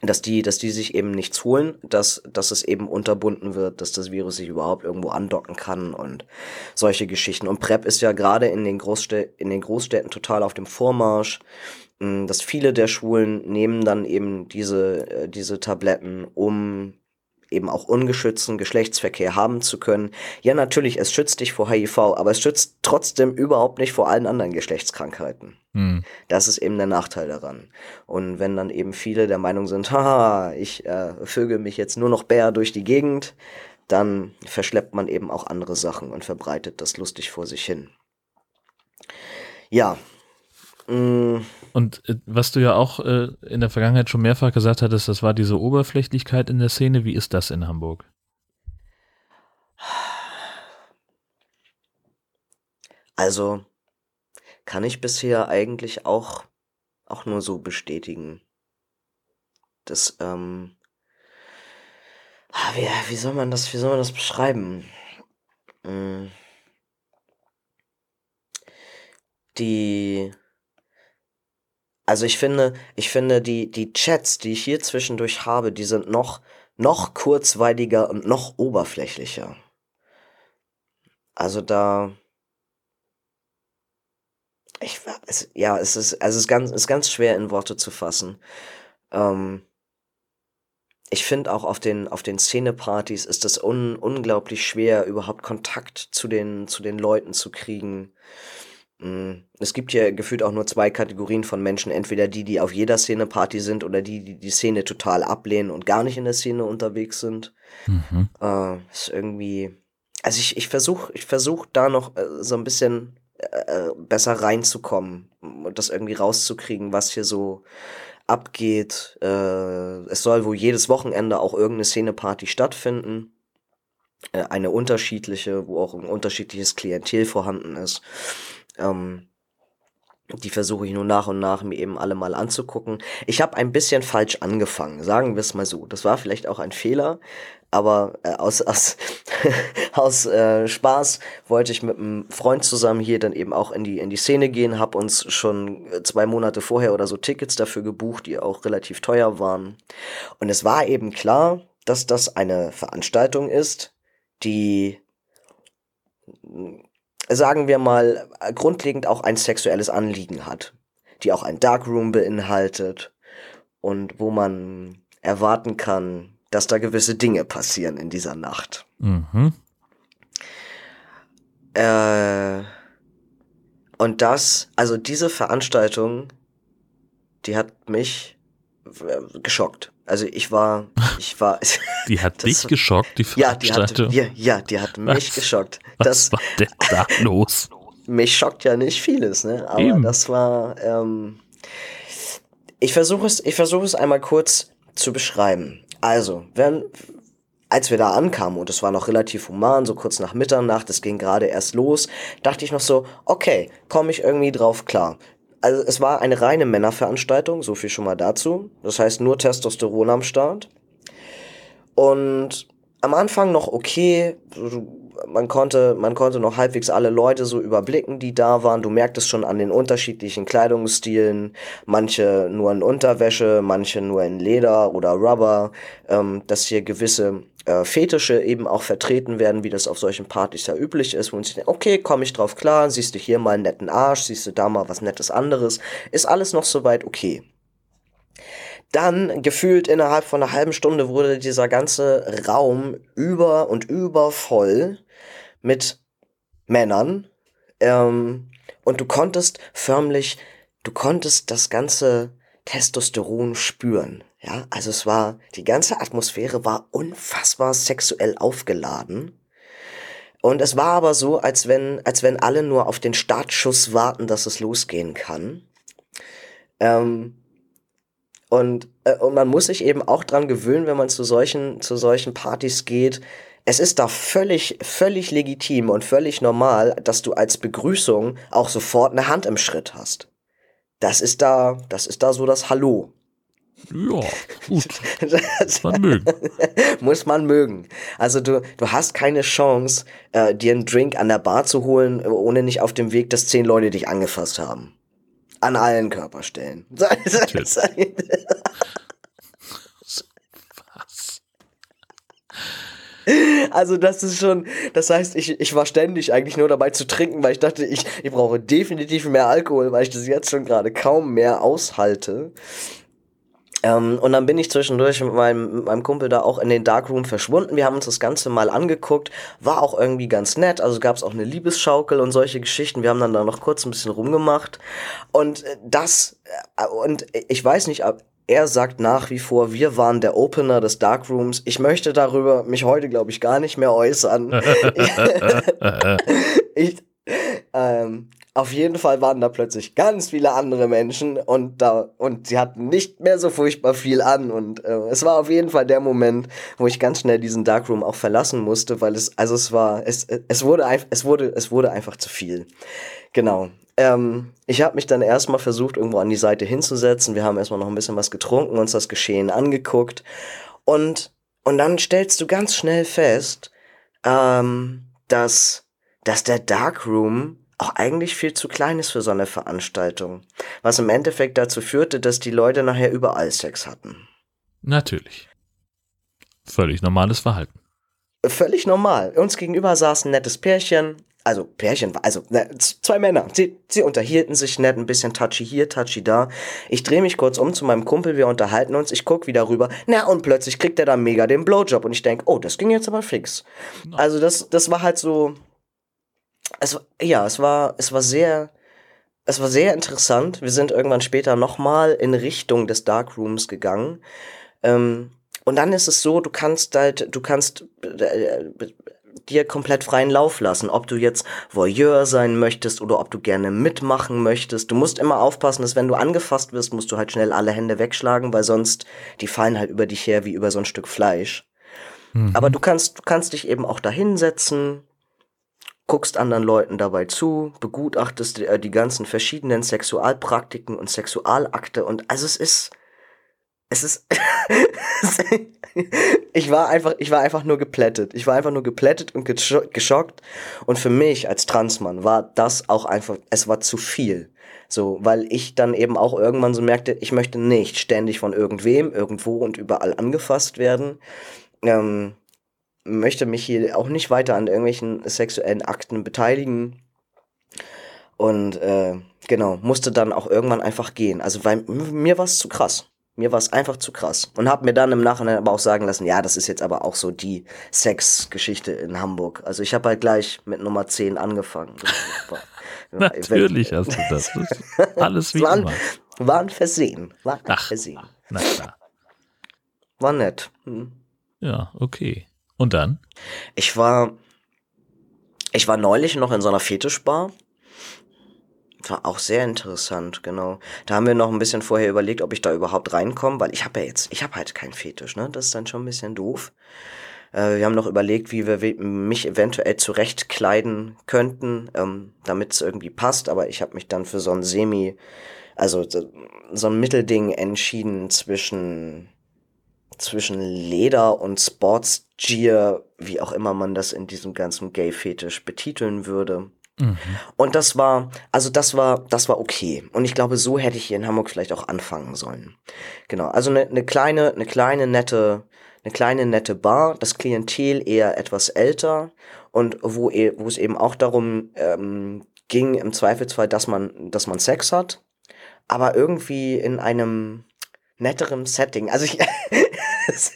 A: Dass die, dass die sich eben nichts holen, dass, dass es eben unterbunden wird, dass das Virus sich überhaupt irgendwo andocken kann und solche Geschichten. Und PrEP ist ja gerade in den in den Großstädten total auf dem Vormarsch dass viele der Schwulen nehmen dann eben diese, äh, diese Tabletten, um eben auch ungeschützten Geschlechtsverkehr haben zu können. Ja, natürlich, es schützt dich vor HIV, aber es schützt trotzdem überhaupt nicht vor allen anderen Geschlechtskrankheiten. Hm. Das ist eben der Nachteil daran. Und wenn dann eben viele der Meinung sind, haha, ich äh, vögel mich jetzt nur noch bär durch die Gegend, dann verschleppt man eben auch andere Sachen und verbreitet das lustig vor sich hin. Ja,
B: Mm. Und äh, was du ja auch äh, in der Vergangenheit schon mehrfach gesagt hattest, das war diese Oberflächlichkeit in der Szene. Wie ist das in Hamburg?
A: Also kann ich bisher eigentlich auch, auch nur so bestätigen. Das, ähm, ah, wie, wie soll man das, wie soll man das beschreiben? Hm. Die, also ich finde, ich finde, die, die Chats, die ich hier zwischendurch habe, die sind noch, noch kurzweiliger und noch oberflächlicher. Also da, ich, es, ja, es ist, also es ist ganz, ist ganz schwer in Worte zu fassen. Ähm, ich finde auch auf den, auf den Szenepartys ist es un, unglaublich schwer, überhaupt Kontakt zu den, zu den Leuten zu kriegen. Mm, es gibt ja gefühlt auch nur zwei Kategorien von Menschen. Entweder die, die auf jeder Szeneparty sind oder die, die die Szene total ablehnen und gar nicht in der Szene unterwegs sind. Mhm. Äh, ist irgendwie, also ich, ich versuche ich versuch da noch äh, so ein bisschen äh, besser reinzukommen und das irgendwie rauszukriegen, was hier so abgeht. Äh, es soll wohl jedes Wochenende auch irgendeine Szeneparty stattfinden. Äh, eine unterschiedliche, wo auch ein unterschiedliches Klientel vorhanden ist. Ähm, die versuche ich nur nach und nach mir eben alle mal anzugucken. Ich habe ein bisschen falsch angefangen, sagen wir es mal so. Das war vielleicht auch ein Fehler, aber äh, aus, aus, aus äh, Spaß wollte ich mit einem Freund zusammen hier dann eben auch in die, in die Szene gehen, habe uns schon zwei Monate vorher oder so Tickets dafür gebucht, die auch relativ teuer waren. Und es war eben klar, dass das eine Veranstaltung ist, die sagen wir mal, grundlegend auch ein sexuelles Anliegen hat, die auch ein Darkroom beinhaltet und wo man erwarten kann, dass da gewisse Dinge passieren in dieser Nacht. Mhm. Äh, und das, also diese Veranstaltung, die hat mich äh, geschockt. Also ich war, ich war.
B: Die hat dich geschockt, die
A: Veranstaltung? Ja, die hat, ja, die hat mich was, geschockt.
B: Das, was war denn da los?
A: Mich schockt ja nicht vieles, ne? Aber Eben. das war. Ähm, ich versuche es, ich versuche es einmal kurz zu beschreiben. Also, wenn, als wir da ankamen und es war noch relativ human, so kurz nach Mitternacht, es ging gerade erst los, dachte ich noch so, okay, komme ich irgendwie drauf klar also es war eine reine Männerveranstaltung, so viel schon mal dazu. Das heißt nur Testosteron am Start. Und am Anfang noch okay, man konnte, man konnte noch halbwegs alle Leute so überblicken, die da waren. Du merktest schon an den unterschiedlichen Kleidungsstilen, manche nur in Unterwäsche, manche nur in Leder oder Rubber, ähm, dass hier gewisse äh, Fetische eben auch vertreten werden, wie das auf solchen Partys ja üblich ist, wo man sich denkt, okay, komme ich drauf klar, siehst du hier mal einen netten Arsch, siehst du da mal was Nettes anderes, ist alles noch soweit okay. Dann gefühlt innerhalb von einer halben Stunde wurde dieser ganze Raum über und über voll mit Männern. Ähm, und du konntest förmlich, du konntest das ganze Testosteron spüren. Ja, also es war, die ganze Atmosphäre war unfassbar sexuell aufgeladen. Und es war aber so, als wenn, als wenn alle nur auf den Startschuss warten, dass es losgehen kann. Ähm, und, äh, und man muss sich eben auch dran gewöhnen, wenn man zu solchen, zu solchen Partys geht. Es ist da völlig, völlig legitim und völlig normal, dass du als Begrüßung auch sofort eine Hand im Schritt hast. Das ist da, das ist da so das Hallo.
B: Ja, gut. Muss man mögen.
A: Muss man mögen. Also du, du hast keine Chance, äh, dir einen Drink an der Bar zu holen, ohne nicht auf dem Weg, dass zehn Leute dich angefasst haben. An allen Körperstellen. Also das ist schon, das heißt, ich, ich war ständig eigentlich nur dabei zu trinken, weil ich dachte, ich, ich brauche definitiv mehr Alkohol, weil ich das jetzt schon gerade kaum mehr aushalte. Ähm, und dann bin ich zwischendurch mit meinem, mit meinem Kumpel da auch in den Darkroom verschwunden. Wir haben uns das Ganze mal angeguckt. War auch irgendwie ganz nett. Also gab es auch eine Liebesschaukel und solche Geschichten. Wir haben dann da noch kurz ein bisschen rumgemacht. Und das, äh, und ich weiß nicht, er sagt nach wie vor, wir waren der Opener des Darkrooms. Ich möchte darüber mich heute, glaube ich, gar nicht mehr äußern. ich, ähm, Auf jeden Fall waren da plötzlich ganz viele andere Menschen und da und sie hatten nicht mehr so furchtbar viel an und äh, es war auf jeden Fall der Moment, wo ich ganz schnell diesen Darkroom auch verlassen musste, weil es also es war es es wurde es wurde es wurde einfach zu viel. Genau. Ähm, ich habe mich dann erstmal versucht irgendwo an die Seite hinzusetzen. Wir haben erstmal noch ein bisschen was getrunken, uns das Geschehen angeguckt und und dann stellst du ganz schnell fest, ähm, dass dass der Darkroom auch eigentlich viel zu klein ist für so eine Veranstaltung. Was im Endeffekt dazu führte, dass die Leute nachher überall Sex hatten.
B: Natürlich. Völlig normales Verhalten.
A: Völlig normal. Uns gegenüber saß ein nettes Pärchen. Also Pärchen, also ne, zwei Männer. Sie, sie unterhielten sich nett, ein bisschen touchy hier, touchy da. Ich drehe mich kurz um zu meinem Kumpel, wir unterhalten uns, ich guck wieder rüber. Na, und plötzlich kriegt er da mega den Blowjob und ich denk, oh, das ging jetzt aber fix. Also das, das war halt so, es, ja, es war, es war sehr, es war sehr interessant. Wir sind irgendwann später nochmal in Richtung des Darkrooms gegangen. Ähm, und dann ist es so, du kannst halt, du kannst äh, dir komplett freien Lauf lassen, ob du jetzt Voyeur sein möchtest oder ob du gerne mitmachen möchtest. Du musst immer aufpassen, dass wenn du angefasst wirst, musst du halt schnell alle Hände wegschlagen, weil sonst die fallen halt über dich her wie über so ein Stück Fleisch. Mhm. Aber du kannst, du kannst dich eben auch da hinsetzen, guckst anderen Leuten dabei zu, begutachtest äh, die ganzen verschiedenen Sexualpraktiken und Sexualakte und also es ist es ist ich war einfach ich war einfach nur geplättet. Ich war einfach nur geplättet und geschockt und für mich als Transmann war das auch einfach es war zu viel. So, weil ich dann eben auch irgendwann so merkte, ich möchte nicht ständig von irgendwem, irgendwo und überall angefasst werden. Ähm, möchte mich hier auch nicht weiter an irgendwelchen sexuellen Akten beteiligen. Und äh, genau, musste dann auch irgendwann einfach gehen. Also weil mir war es zu krass. Mir war es einfach zu krass. Und habe mir dann im Nachhinein aber auch sagen lassen, ja, das ist jetzt aber auch so die Sexgeschichte in Hamburg. Also ich habe halt gleich mit Nummer 10 angefangen.
B: War, Natürlich hast du das. das alles wie
A: war, immer. War ein Versehen. War ein
B: Ach,
A: Versehen.
B: Na klar.
A: War nett. Hm.
B: Ja, okay. Und dann?
A: Ich war, ich war neulich noch in so einer Fetischbar. War auch sehr interessant, genau. Da haben wir noch ein bisschen vorher überlegt, ob ich da überhaupt reinkomme, weil ich habe ja jetzt, ich habe halt keinen Fetisch, ne? Das ist dann schon ein bisschen doof. Äh, wir haben noch überlegt, wie wir mich eventuell zurechtkleiden könnten, ähm, damit es irgendwie passt, aber ich habe mich dann für so ein Semi, also so ein Mittelding entschieden zwischen zwischen Leder und Sportsgear, wie auch immer man das in diesem ganzen Gay-Fetisch betiteln würde. Mhm. Und das war, also das war, das war okay. Und ich glaube, so hätte ich hier in Hamburg vielleicht auch anfangen sollen. Genau, also eine ne kleine, eine kleine nette, eine kleine nette Bar, das Klientel eher etwas älter und wo, e, wo es eben auch darum ähm, ging, im Zweifelsfall, dass man, dass man Sex hat, aber irgendwie in einem netteren Setting. Also ich, das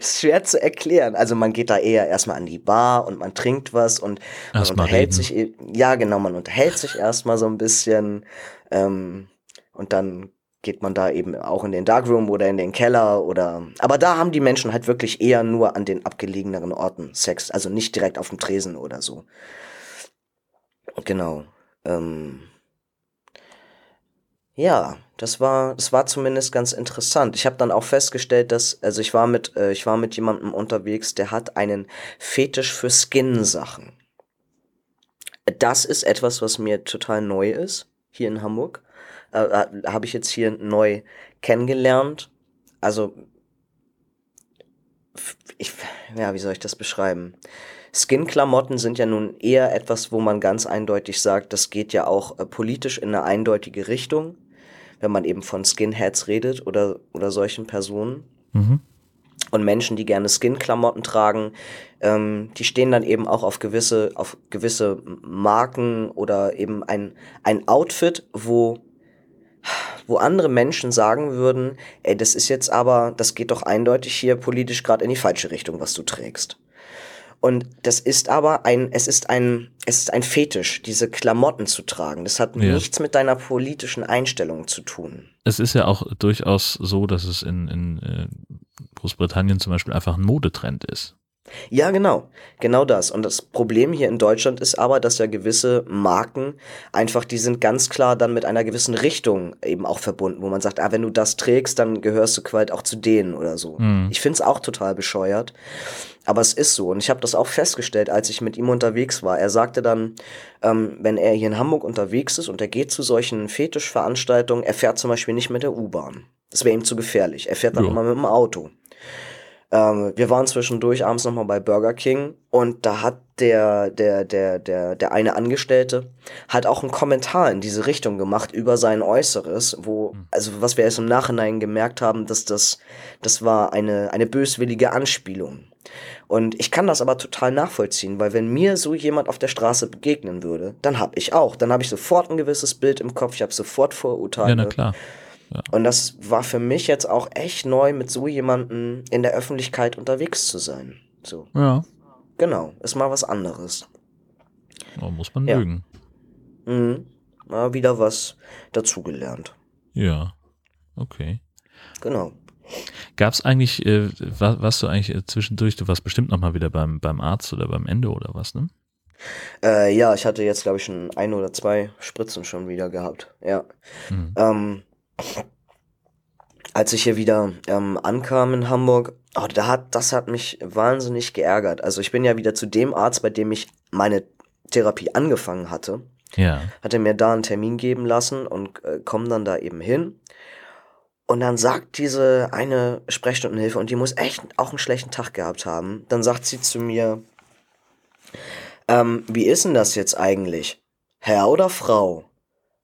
A: ist schwer zu erklären. Also man geht da eher erstmal an die Bar und man trinkt was und man
B: erst
A: unterhält sich, e-, ja genau, man unterhält sich erstmal so ein bisschen ähm, und dann geht man da eben auch in den Darkroom oder in den Keller oder aber da haben die Menschen halt wirklich eher nur an den abgelegeneren Orten Sex, also nicht direkt auf dem Tresen oder so. Genau. Ähm, ja, das war, das war zumindest ganz interessant. Ich habe dann auch festgestellt, dass, also ich war mit, äh, ich war mit jemandem unterwegs, der hat einen Fetisch für Skin-Sachen. Das ist etwas, was mir total neu ist hier in Hamburg. Äh, äh habe ich jetzt hier neu kennengelernt. Also ich, ja, wie soll ich das beschreiben? Skin-Klamotten sind ja nun eher etwas, wo man ganz eindeutig sagt, das geht ja auch äh, politisch in eine eindeutige Richtung wenn man eben von Skinheads redet oder, oder solchen Personen. Mhm. Und Menschen, die gerne Skin-Klamotten tragen, ähm, die stehen dann eben auch auf gewisse, auf gewisse Marken oder eben ein, ein Outfit, wo, wo andere Menschen sagen würden, ey, das ist jetzt aber, das geht doch eindeutig hier politisch gerade in die falsche Richtung, was du trägst. Und das ist aber ein, es ist ein, es ist ein Fetisch, diese Klamotten zu tragen. Das hat ja. nichts mit deiner politischen Einstellung zu tun.
B: Es ist ja auch durchaus so, dass es in, in äh, Großbritannien zum Beispiel einfach ein Modetrend ist.
A: Ja, genau. Genau das. Und das Problem hier in Deutschland ist aber, dass ja gewisse Marken einfach, die sind ganz klar dann mit einer gewissen Richtung eben auch verbunden, wo man sagt, ah, wenn du das trägst, dann gehörst du quasi auch zu denen oder so. Mhm. Ich find's auch total bescheuert. Aber es ist so. Und ich habe das auch festgestellt, als ich mit ihm unterwegs war. Er sagte dann, ähm, wenn er hier in Hamburg unterwegs ist und er geht zu solchen Fetischveranstaltungen, er fährt zum Beispiel nicht mit der U-Bahn. Das wäre ihm zu gefährlich. Er fährt dann ja. immer mit dem Auto. Ähm, wir waren zwischendurch abends nochmal bei Burger King und da hat der, der, der, der, der eine Angestellte hat auch einen Kommentar in diese Richtung gemacht über sein Äußeres, wo, hm. also was wir erst im Nachhinein gemerkt haben, dass das, das war eine, eine böswillige Anspielung. Und ich kann das aber total nachvollziehen, weil wenn mir so jemand auf der Straße begegnen würde, dann hab ich auch, dann habe ich sofort ein gewisses Bild im Kopf, ich habe sofort Vorurteile. Ja,
B: na klar.
A: Ja. Und das war für mich jetzt auch echt neu, mit so jemandem in der Öffentlichkeit unterwegs zu sein. So.
B: Ja.
A: Genau, ist mal was anderes.
B: Oh, muss man ja. mögen.
A: Mhm. Mal wieder was dazugelernt.
B: Ja. Okay.
A: Genau.
B: Gab es eigentlich, äh, war, warst du eigentlich äh, zwischendurch, du warst bestimmt nochmal wieder beim, beim Arzt oder beim Ende oder was, ne?
A: Äh, ja, ich hatte jetzt, glaube ich, schon ein oder zwei Spritzen schon wieder gehabt. Ja. Mhm. Ähm, als ich hier wieder ähm, ankam in Hamburg, oh, da hat, das hat mich wahnsinnig geärgert. Also ich bin ja wieder zu dem Arzt, bei dem ich meine Therapie angefangen hatte.
B: Ja.
A: Hatte mir da einen Termin geben lassen und äh, komme dann da eben hin. Und dann sagt diese eine Sprechstundenhilfe, und die muss echt auch einen schlechten Tag gehabt haben, dann sagt sie zu mir, ähm, wie ist denn das jetzt eigentlich? Herr oder Frau?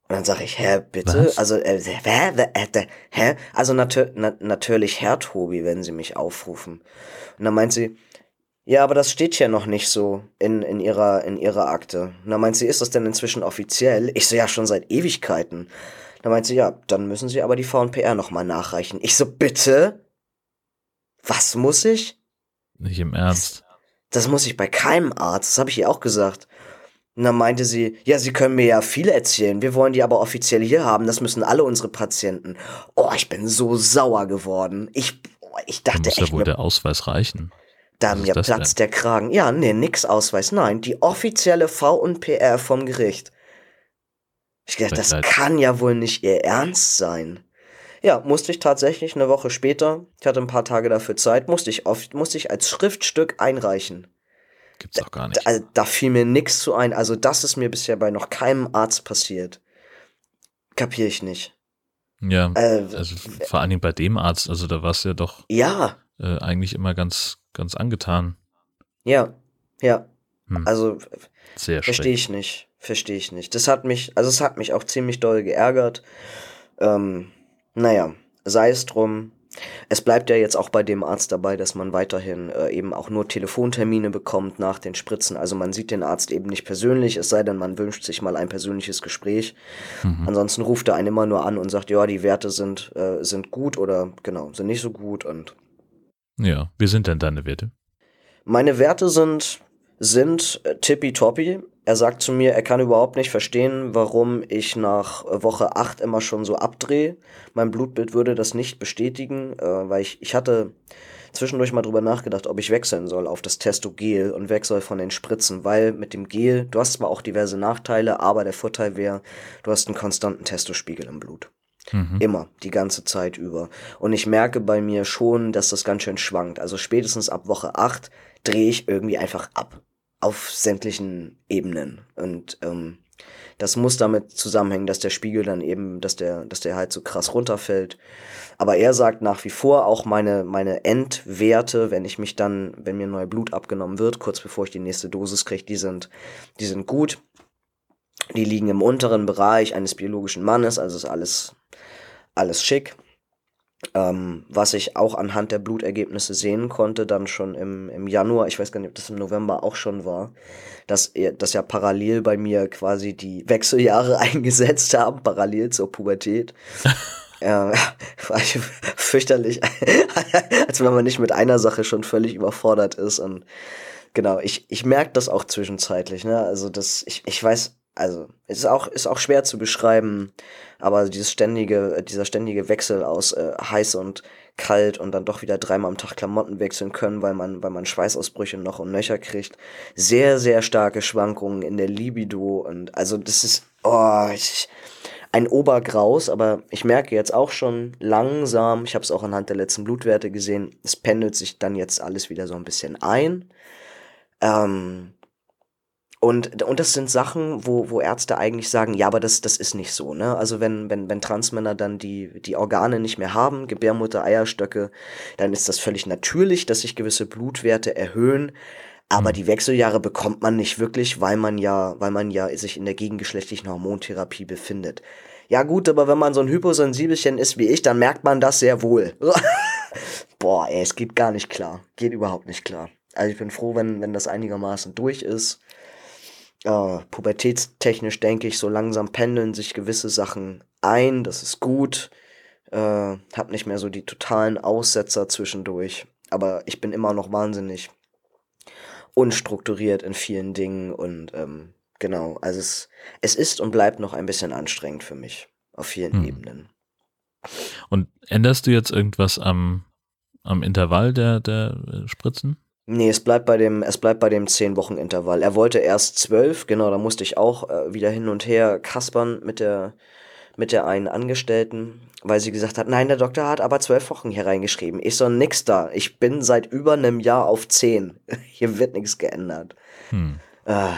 A: Und dann sage ich, hä, bitte? Was? Also, äh, hä, äh, hä? Also natür na natürlich Herr Tobi, wenn sie mich aufrufen. Und dann meint sie, ja, aber das steht ja noch nicht so in, in, ihrer, in ihrer Akte. Und dann meint sie, ist das denn inzwischen offiziell? Ich so, ja, schon seit Ewigkeiten. Dann meint sie, ja, dann müssen sie aber die VNPR nochmal nachreichen. Ich so, bitte? Was muss ich?
B: Nicht im Ernst.
A: Das, das muss ich bei keinem Arzt, das habe ich ihr auch gesagt. Und dann meinte sie, ja, Sie können mir ja viel erzählen, wir wollen die aber offiziell hier haben, das müssen alle unsere Patienten. Oh, ich bin so sauer geworden. Ich, oh, ich dachte da muss
B: echt. ja wohl der Ausweis reichen.
A: Da mir platzt der Kragen. Ja, nee, nix Ausweis. Nein, die offizielle V und PR vom Gericht. Ich dachte, das kann ja wohl nicht ihr Ernst sein. Ja, musste ich tatsächlich eine Woche später, ich hatte ein paar Tage dafür Zeit, musste ich oft, musste ich als Schriftstück einreichen.
B: Gibt's doch gar nicht.
A: Da, da fiel mir nichts zu ein. Also, das ist mir bisher bei noch keinem Arzt passiert. Kapier ich nicht.
B: Ja, äh, also vor allen Dingen bei dem Arzt, also da warst du ja doch
A: ja.
B: Äh, eigentlich immer ganz, ganz angetan.
A: Ja, ja. Hm. Also verstehe ich nicht. Verstehe ich nicht. Das hat mich, also es hat mich auch ziemlich doll geärgert. Ähm, naja, sei es drum. Es bleibt ja jetzt auch bei dem Arzt dabei, dass man weiterhin äh, eben auch nur Telefontermine bekommt nach den Spritzen. Also man sieht den Arzt eben nicht persönlich, es sei denn, man wünscht sich mal ein persönliches Gespräch. Mhm. Ansonsten ruft er einen immer nur an und sagt, ja, die Werte sind, äh, sind gut oder genau, sind nicht so gut und.
B: Ja, wie sind denn deine Werte?
A: Meine Werte sind, sind äh, tippitoppi. Er sagt zu mir, er kann überhaupt nicht verstehen, warum ich nach Woche 8 immer schon so abdrehe. Mein Blutbild würde das nicht bestätigen, äh, weil ich, ich hatte zwischendurch mal drüber nachgedacht, ob ich wechseln soll auf das Testo-Gel und weg soll von den Spritzen, weil mit dem Gel, du hast zwar auch diverse Nachteile, aber der Vorteil wäre, du hast einen konstanten Testospiegel im Blut. Mhm. Immer, die ganze Zeit über. Und ich merke bei mir schon, dass das ganz schön schwankt. Also spätestens ab Woche 8 drehe ich irgendwie einfach ab auf sämtlichen Ebenen. Und ähm, das muss damit zusammenhängen, dass der Spiegel dann eben, dass der, dass der halt so krass runterfällt. Aber er sagt nach wie vor auch meine, meine Endwerte, wenn ich mich dann, wenn mir neu Blut abgenommen wird, kurz bevor ich die nächste Dosis kriege, die sind, die sind gut. Die liegen im unteren Bereich eines biologischen Mannes, also ist alles, alles schick. Ähm, was ich auch anhand der Blutergebnisse sehen konnte, dann schon im, im Januar, ich weiß gar nicht, ob das im November auch schon war, dass, dass ja parallel bei mir quasi die Wechseljahre eingesetzt haben, parallel zur Pubertät. äh, war ich fürchterlich, als wenn man nicht mit einer Sache schon völlig überfordert ist. Und genau, ich, ich merke das auch zwischenzeitlich, ne? Also das, ich, ich weiß, also es ist auch, ist auch schwer zu beschreiben, aber dieses ständige, dieser ständige Wechsel aus äh, heiß und kalt und dann doch wieder dreimal am Tag Klamotten wechseln können, weil man, weil man Schweißausbrüche noch und nöcher kriegt. Sehr, sehr starke Schwankungen in der Libido und also das ist, oh, ich, ein Obergraus, aber ich merke jetzt auch schon langsam, ich habe es auch anhand der letzten Blutwerte gesehen, es pendelt sich dann jetzt alles wieder so ein bisschen ein. Ähm, und, und das sind Sachen, wo, wo Ärzte eigentlich sagen, ja, aber das, das ist nicht so. Ne? Also wenn, wenn, wenn Transmänner dann die, die Organe nicht mehr haben, Gebärmutter, Eierstöcke, dann ist das völlig natürlich, dass sich gewisse Blutwerte erhöhen. Aber mhm. die Wechseljahre bekommt man nicht wirklich, weil man ja, weil man ja sich in der gegengeschlechtlichen Hormontherapie befindet. Ja gut, aber wenn man so ein Hyposensibelchen ist wie ich, dann merkt man das sehr wohl. Boah, ey, es geht gar nicht klar. Geht überhaupt nicht klar. Also ich bin froh, wenn, wenn das einigermaßen durch ist äh, pubertätstechnisch denke ich, so langsam pendeln sich gewisse Sachen ein, das ist gut. Äh, hab nicht mehr so die totalen Aussetzer zwischendurch. Aber ich bin immer noch wahnsinnig unstrukturiert in vielen Dingen und ähm, genau, also es, es ist und bleibt noch ein bisschen anstrengend für mich auf vielen hm. Ebenen.
B: Und änderst du jetzt irgendwas am, am Intervall der, der äh, Spritzen?
A: Nee, es bleibt bei dem, es bleibt bei dem 10 Wochen Intervall. Er wollte erst zwölf, genau, da musste ich auch äh, wieder hin und her kaspern mit der, mit der einen Angestellten, weil sie gesagt hat, nein, der Doktor hat aber zwölf Wochen hier reingeschrieben. Ich so, nix da. Ich bin seit über einem Jahr auf zehn. hier wird nichts geändert. Hm. Äh,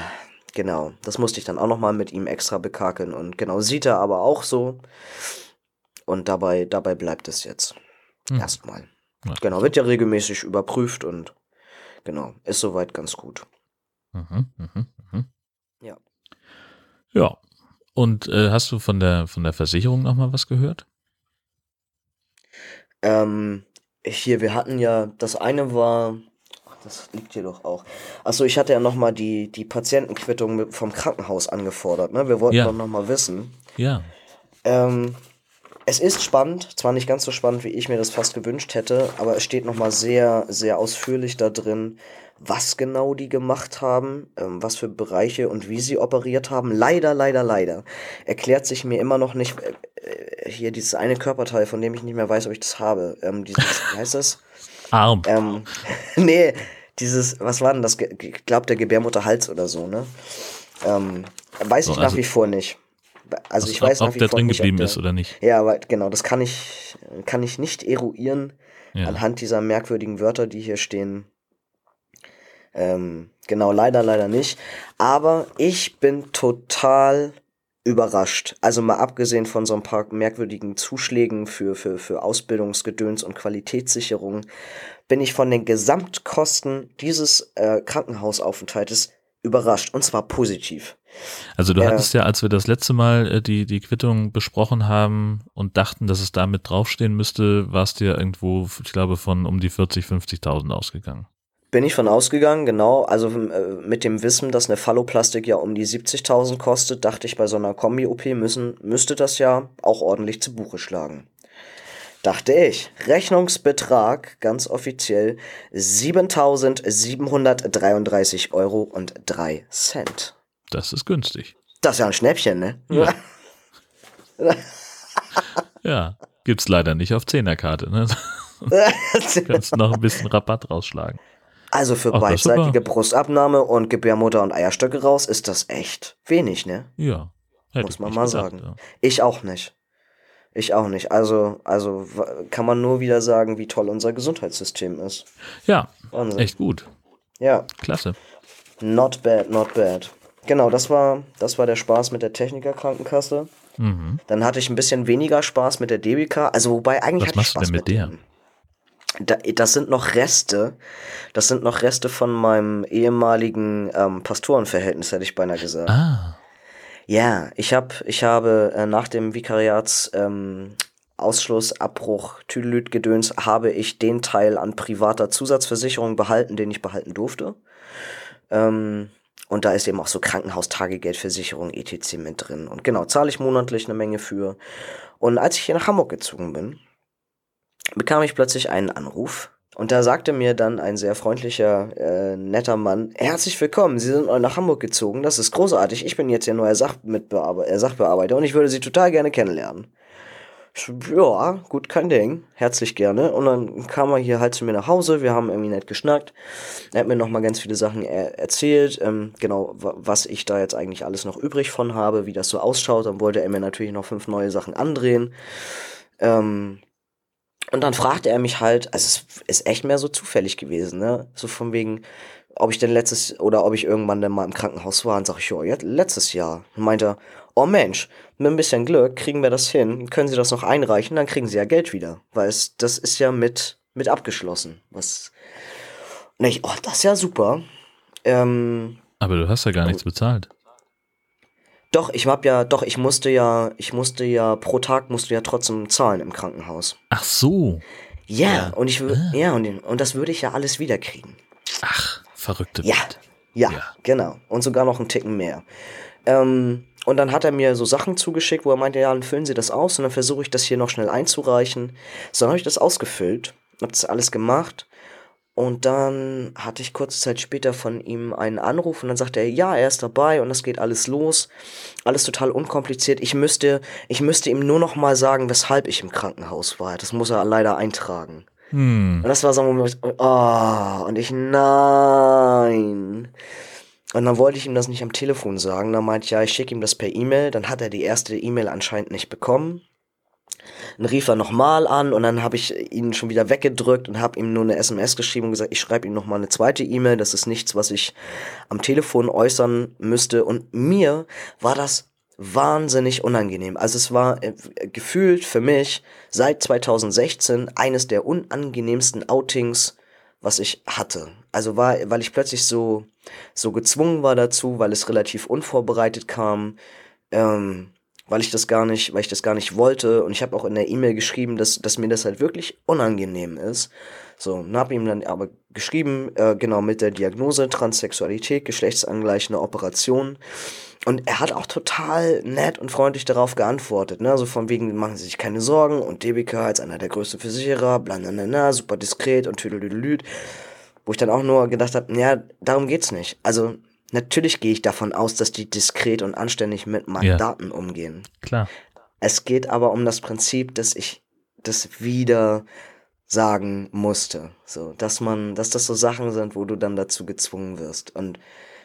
A: genau, das musste ich dann auch nochmal mit ihm extra bekakeln und genau, sieht er aber auch so. Und dabei, dabei bleibt es jetzt. Hm. Erstmal. Ja. Genau, wird ja regelmäßig überprüft und genau, ist soweit ganz gut. Mhm, mh,
B: mh. Ja. Ja. Und äh, hast du von der von der Versicherung noch mal was gehört?
A: Ähm, hier, wir hatten ja, das eine war, das liegt hier doch auch. Achso, ich hatte ja noch mal die, die Patientenquittung vom Krankenhaus angefordert, ne? Wir wollten ja. doch noch mal wissen.
B: Ja.
A: Ähm, es ist spannend, zwar nicht ganz so spannend, wie ich mir das fast gewünscht hätte, aber es steht nochmal sehr, sehr ausführlich da drin, was genau die gemacht haben, ähm, was für Bereiche und wie sie operiert haben. Leider, leider, leider erklärt sich mir immer noch nicht äh, äh hier dieses eine Körperteil, von dem ich nicht mehr weiß, ob ich das habe. Ähm, dieses, wie heißt das?
B: Arm.
A: Ähm, nee, dieses, was war denn das? Ich glaube, der Gebärmutterhals oder so, ne? Ähm, weiß ich so, also nach wie vor nicht. Also, ich weiß
B: ob, ob der drin geblieben ist oder nicht.
A: Ja, aber genau, das kann ich, kann ich nicht eruieren ja. anhand dieser merkwürdigen Wörter, die hier stehen. Ähm, genau, leider, leider nicht. Aber ich bin total überrascht. Also mal abgesehen von so ein paar merkwürdigen Zuschlägen für, für, für Ausbildungsgedöns und Qualitätssicherung, bin ich von den Gesamtkosten dieses äh, Krankenhausaufenthaltes überrascht. Und zwar positiv.
B: Also du hattest ja, als wir das letzte Mal äh, die, die Quittung besprochen haben und dachten, dass es damit draufstehen müsste, warst du ja irgendwo, ich glaube, von um die 40, 50.000 ausgegangen.
A: Bin ich von ausgegangen, genau. Also äh, mit dem Wissen, dass eine Phalloplastik ja um die 70.000 kostet, dachte ich, bei so einer Kombi-OP müssen, müsste das ja auch ordentlich zu Buche schlagen. Dachte ich. Rechnungsbetrag, ganz offiziell, 7.733 Euro und 3 Cent.
B: Das ist günstig.
A: Das ist ja ein Schnäppchen, ne?
B: Ja. ja, gibt's leider nicht auf Zehnerkarte, ne? du kannst noch ein bisschen Rabatt rausschlagen.
A: Also für Ach, beidseitige Brustabnahme und Gebärmutter und Eierstöcke raus ist das echt wenig, ne?
B: Ja.
A: Muss man mal gedacht, sagen. Ja. Ich auch nicht. Ich auch nicht. Also, also kann man nur wieder sagen, wie toll unser Gesundheitssystem ist.
B: Ja, Wahnsinn. echt gut.
A: Ja.
B: Klasse.
A: Not bad, not bad. Genau, das war, das war der Spaß mit der Technikerkrankenkasse. Mhm. Dann hatte ich ein bisschen weniger Spaß mit der DBK. Also, wobei eigentlich
B: Was
A: hatte ich Spaß
B: mit, mit der?
A: Da, das sind noch Reste. Das sind noch Reste von meinem ehemaligen ähm, Pastorenverhältnis, hätte ich beinahe gesagt.
B: Ah.
A: Ja, ich habe, ich habe äh, nach dem Vikariats ähm, Ausschluss, Abbruch, Tüdelüt, Gedöns, habe ich den Teil an privater Zusatzversicherung behalten, den ich behalten durfte. Ähm, und da ist eben auch so Krankenhaustagegeldversicherung, etc. mit drin. Und genau, zahle ich monatlich eine Menge für. Und als ich hier nach Hamburg gezogen bin, bekam ich plötzlich einen Anruf und da sagte mir dann ein sehr freundlicher, äh, netter Mann, herzlich willkommen, Sie sind nach Hamburg gezogen, das ist großartig, ich bin jetzt Ihr neuer Sachbearbeiter, äh, Sachbearbeiter und ich würde Sie total gerne kennenlernen. Ja, gut, kein Ding, herzlich gerne. Und dann kam er hier halt zu mir nach Hause, wir haben irgendwie nett geschnackt. Er hat mir nochmal ganz viele Sachen er erzählt, ähm, genau, was ich da jetzt eigentlich alles noch übrig von habe, wie das so ausschaut. Dann wollte er mir natürlich noch fünf neue Sachen andrehen. Ähm, und dann fragte er mich halt, also es ist echt mehr so zufällig gewesen, ne? So von wegen, ob ich denn letztes oder ob ich irgendwann denn mal im Krankenhaus war. Und sag ich, ja, jetzt, letztes Jahr. Und meinte, oh Mensch, mit ein bisschen Glück kriegen wir das hin. Können Sie das noch einreichen? Dann kriegen Sie ja Geld wieder. Weil es, das ist ja mit, mit abgeschlossen. Was. Und ich, oh, das ist ja super. Ähm,
B: Aber du hast ja gar nichts bezahlt.
A: Doch, ich hab ja, doch, ich musste ja, ich musste ja, pro Tag musste ja trotzdem zahlen im Krankenhaus.
B: Ach so.
A: Ja, ja. und ich ah. ja, und, und das würde ich ja alles wiederkriegen.
B: Ach, verrückte
A: ja. ja. ja, genau. Und sogar noch einen Ticken mehr. Ähm, und dann hat er mir so Sachen zugeschickt, wo er meinte, ja, dann füllen Sie das aus und dann versuche ich das hier noch schnell einzureichen. So, dann habe ich das ausgefüllt, habe das alles gemacht und dann hatte ich kurze Zeit später von ihm einen Anruf und dann sagte er, ja, er ist dabei und das geht alles los. Alles total unkompliziert. Ich müsste, ich müsste ihm nur noch mal sagen, weshalb ich im Krankenhaus war. Das muss er leider eintragen. Hm. Und das war so ein Moment, oh, und ich, nein. Und dann wollte ich ihm das nicht am Telefon sagen. Dann meinte ich, ja, ich schicke ihm das per E-Mail. Dann hat er die erste E-Mail anscheinend nicht bekommen. Dann rief er nochmal an und dann habe ich ihn schon wieder weggedrückt und habe ihm nur eine SMS geschrieben und gesagt, ich schreibe ihm nochmal eine zweite E-Mail. Das ist nichts, was ich am Telefon äußern müsste. Und mir war das wahnsinnig unangenehm. Also es war äh, gefühlt für mich seit 2016 eines der unangenehmsten Outings, was ich hatte. Also war, weil ich plötzlich so, so gezwungen war dazu, weil es relativ unvorbereitet kam. Ähm, weil ich das gar nicht, weil ich das gar nicht wollte. Und ich habe auch in der E-Mail geschrieben, dass, dass mir das halt wirklich unangenehm ist. So, und habe ihm dann aber geschrieben, äh, genau mit der Diagnose Transsexualität, geschlechtsangleichende Operation. Und er hat auch total nett und freundlich darauf geantwortet, ne? Also von wegen, machen Sie sich keine Sorgen und DBK als einer der größten Versicherer, bla, na, na, na, super diskret und tüdelüdelüd. Wo ich dann auch nur gedacht habe, ja, darum geht's nicht. Also Natürlich gehe ich davon aus, dass die diskret und anständig mit meinen ja. Daten umgehen.
B: Klar.
A: Es geht aber um das Prinzip, dass ich das wieder sagen musste. So, dass man, dass das so Sachen sind, wo du dann dazu gezwungen wirst. Und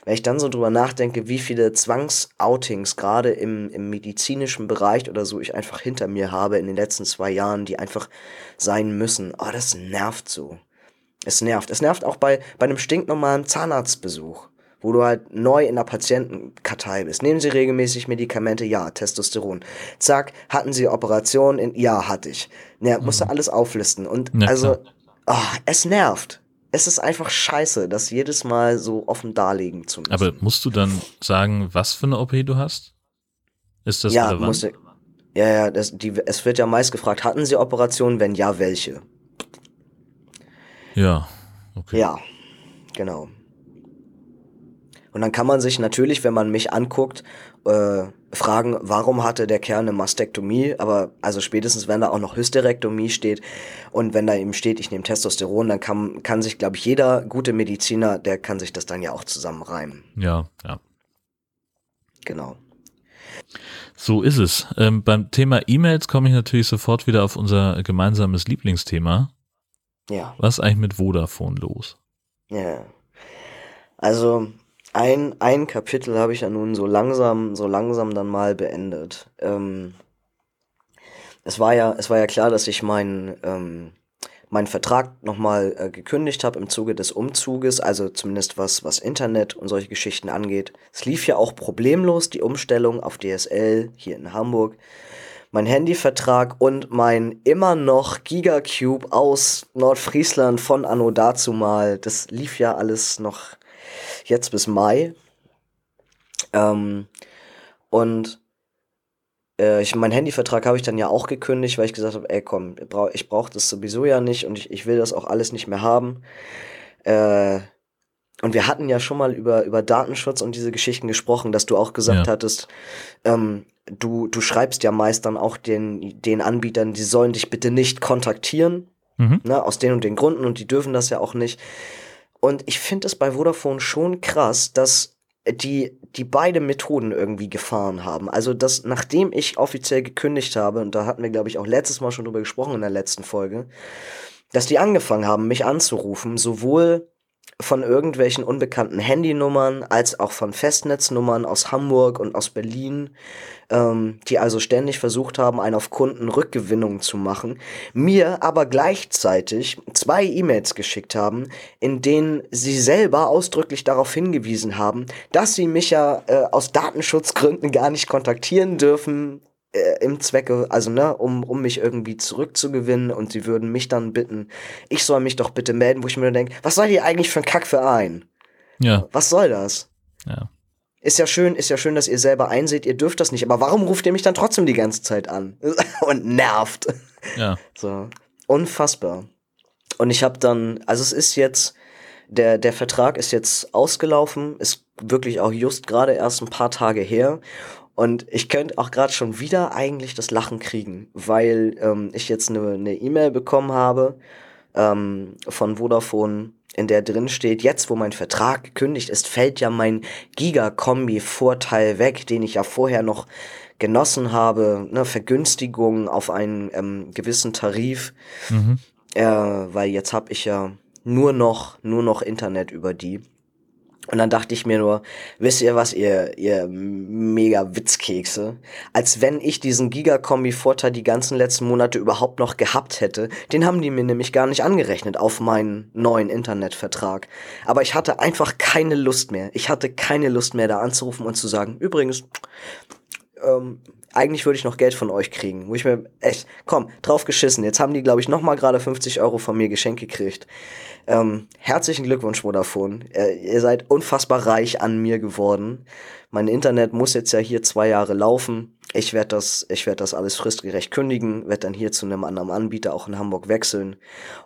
A: wenn ich dann so drüber nachdenke, wie viele Zwangsoutings gerade im, im medizinischen Bereich oder so ich einfach hinter mir habe in den letzten zwei Jahren, die einfach sein müssen, oh, das nervt so. Es nervt. Es nervt auch bei, bei einem stinknormalen Zahnarztbesuch wo du halt neu in der Patientenkartei bist. Nehmen Sie regelmäßig Medikamente? Ja, Testosteron. Zack, hatten Sie Operationen? In, ja, hatte ich. Ja, musst du mhm. alles auflisten. Und ja, also, oh, es nervt. Es ist einfach scheiße, das jedes Mal so offen darlegen zu müssen.
B: Aber musst du dann sagen, was für eine OP du hast? Ist das
A: ja, relevant? Musste, ja, ja, das, die, es wird ja meist gefragt, hatten Sie Operationen? Wenn ja, welche?
B: Ja, okay.
A: Ja, genau. Und dann kann man sich natürlich, wenn man mich anguckt, äh, fragen, warum hatte der Kerl eine Mastektomie? Aber also spätestens, wenn da auch noch Hysterektomie steht und wenn da eben steht, ich nehme Testosteron, dann kann, kann sich, glaube ich, jeder gute Mediziner, der kann sich das dann ja auch zusammenreimen.
B: Ja, ja.
A: Genau.
B: So ist es. Ähm, beim Thema E-Mails komme ich natürlich sofort wieder auf unser gemeinsames Lieblingsthema.
A: Ja.
B: Was ist eigentlich mit Vodafone los?
A: Ja. Also, ein, ein Kapitel habe ich ja nun so langsam, so langsam dann mal beendet. Ähm, es war ja, es war ja klar, dass ich meinen, ähm, meinen Vertrag nochmal äh, gekündigt habe im Zuge des Umzuges, also zumindest was, was Internet und solche Geschichten angeht. Es lief ja auch problemlos, die Umstellung auf DSL hier in Hamburg. Mein Handyvertrag und mein immer noch Gigacube aus Nordfriesland von Anno dazu mal, das lief ja alles noch jetzt bis Mai. Ähm, und äh, ich, mein Handyvertrag habe ich dann ja auch gekündigt, weil ich gesagt habe, ey komm, ich brauche das sowieso ja nicht und ich, ich will das auch alles nicht mehr haben. Äh, und wir hatten ja schon mal über, über Datenschutz und diese Geschichten gesprochen, dass du auch gesagt ja. hattest, ähm, du, du schreibst ja meist dann auch den, den Anbietern, die sollen dich bitte nicht kontaktieren. Mhm. Ne, aus den und den Gründen und die dürfen das ja auch nicht. Und ich finde es bei Vodafone schon krass, dass die, die beide Methoden irgendwie gefahren haben. Also, dass nachdem ich offiziell gekündigt habe, und da hatten wir, glaube ich, auch letztes Mal schon drüber gesprochen in der letzten Folge, dass die angefangen haben, mich anzurufen, sowohl von irgendwelchen unbekannten Handynummern als auch von Festnetznummern aus Hamburg und aus Berlin, ähm, die also ständig versucht haben, einen auf Kundenrückgewinnung zu machen, mir aber gleichzeitig zwei E-Mails geschickt haben, in denen sie selber ausdrücklich darauf hingewiesen haben, dass sie mich ja äh, aus Datenschutzgründen gar nicht kontaktieren dürfen, äh, im Zwecke, also ne, um, um mich irgendwie zurückzugewinnen und sie würden mich dann bitten, ich soll mich doch bitte melden, wo ich mir denke, was seid ihr eigentlich für ein Kackverein?
B: Ja.
A: Was soll das?
B: Ja.
A: Ist ja schön, ist ja schön, dass ihr selber einseht, ihr dürft das nicht, aber warum ruft ihr mich dann trotzdem die ganze Zeit an? und nervt.
B: Ja.
A: So. Unfassbar. Und ich habe dann, also es ist jetzt, der, der Vertrag ist jetzt ausgelaufen, ist wirklich auch just gerade erst ein paar Tage her. Und ich könnte auch gerade schon wieder eigentlich das Lachen kriegen, weil ähm, ich jetzt eine E-Mail bekommen habe ähm, von Vodafone, in der drin steht, jetzt wo mein Vertrag gekündigt ist, fällt ja mein Giga-Kombi-Vorteil weg, den ich ja vorher noch genossen habe, ne, Vergünstigung auf einen ähm, gewissen Tarif, mhm. äh, weil jetzt habe ich ja nur noch, nur noch Internet über die. Und dann dachte ich mir nur, wisst ihr was, ihr, ihr mega Witzkekse? Als wenn ich diesen Gigakombi-Vorteil die ganzen letzten Monate überhaupt noch gehabt hätte. Den haben die mir nämlich gar nicht angerechnet auf meinen neuen Internetvertrag. Aber ich hatte einfach keine Lust mehr. Ich hatte keine Lust mehr, da anzurufen und zu sagen, übrigens, ähm, eigentlich würde ich noch Geld von euch kriegen. Wo ich mir, echt, komm, drauf geschissen. Jetzt haben die, glaube ich, nochmal gerade 50 Euro von mir geschenkt gekriegt. Ähm, herzlichen Glückwunsch, Vodafone. Äh, ihr seid unfassbar reich an mir geworden. Mein Internet muss jetzt ja hier zwei Jahre laufen. Ich werde das, ich werde das alles fristgerecht kündigen, werde dann hier zu einem anderen Anbieter auch in Hamburg wechseln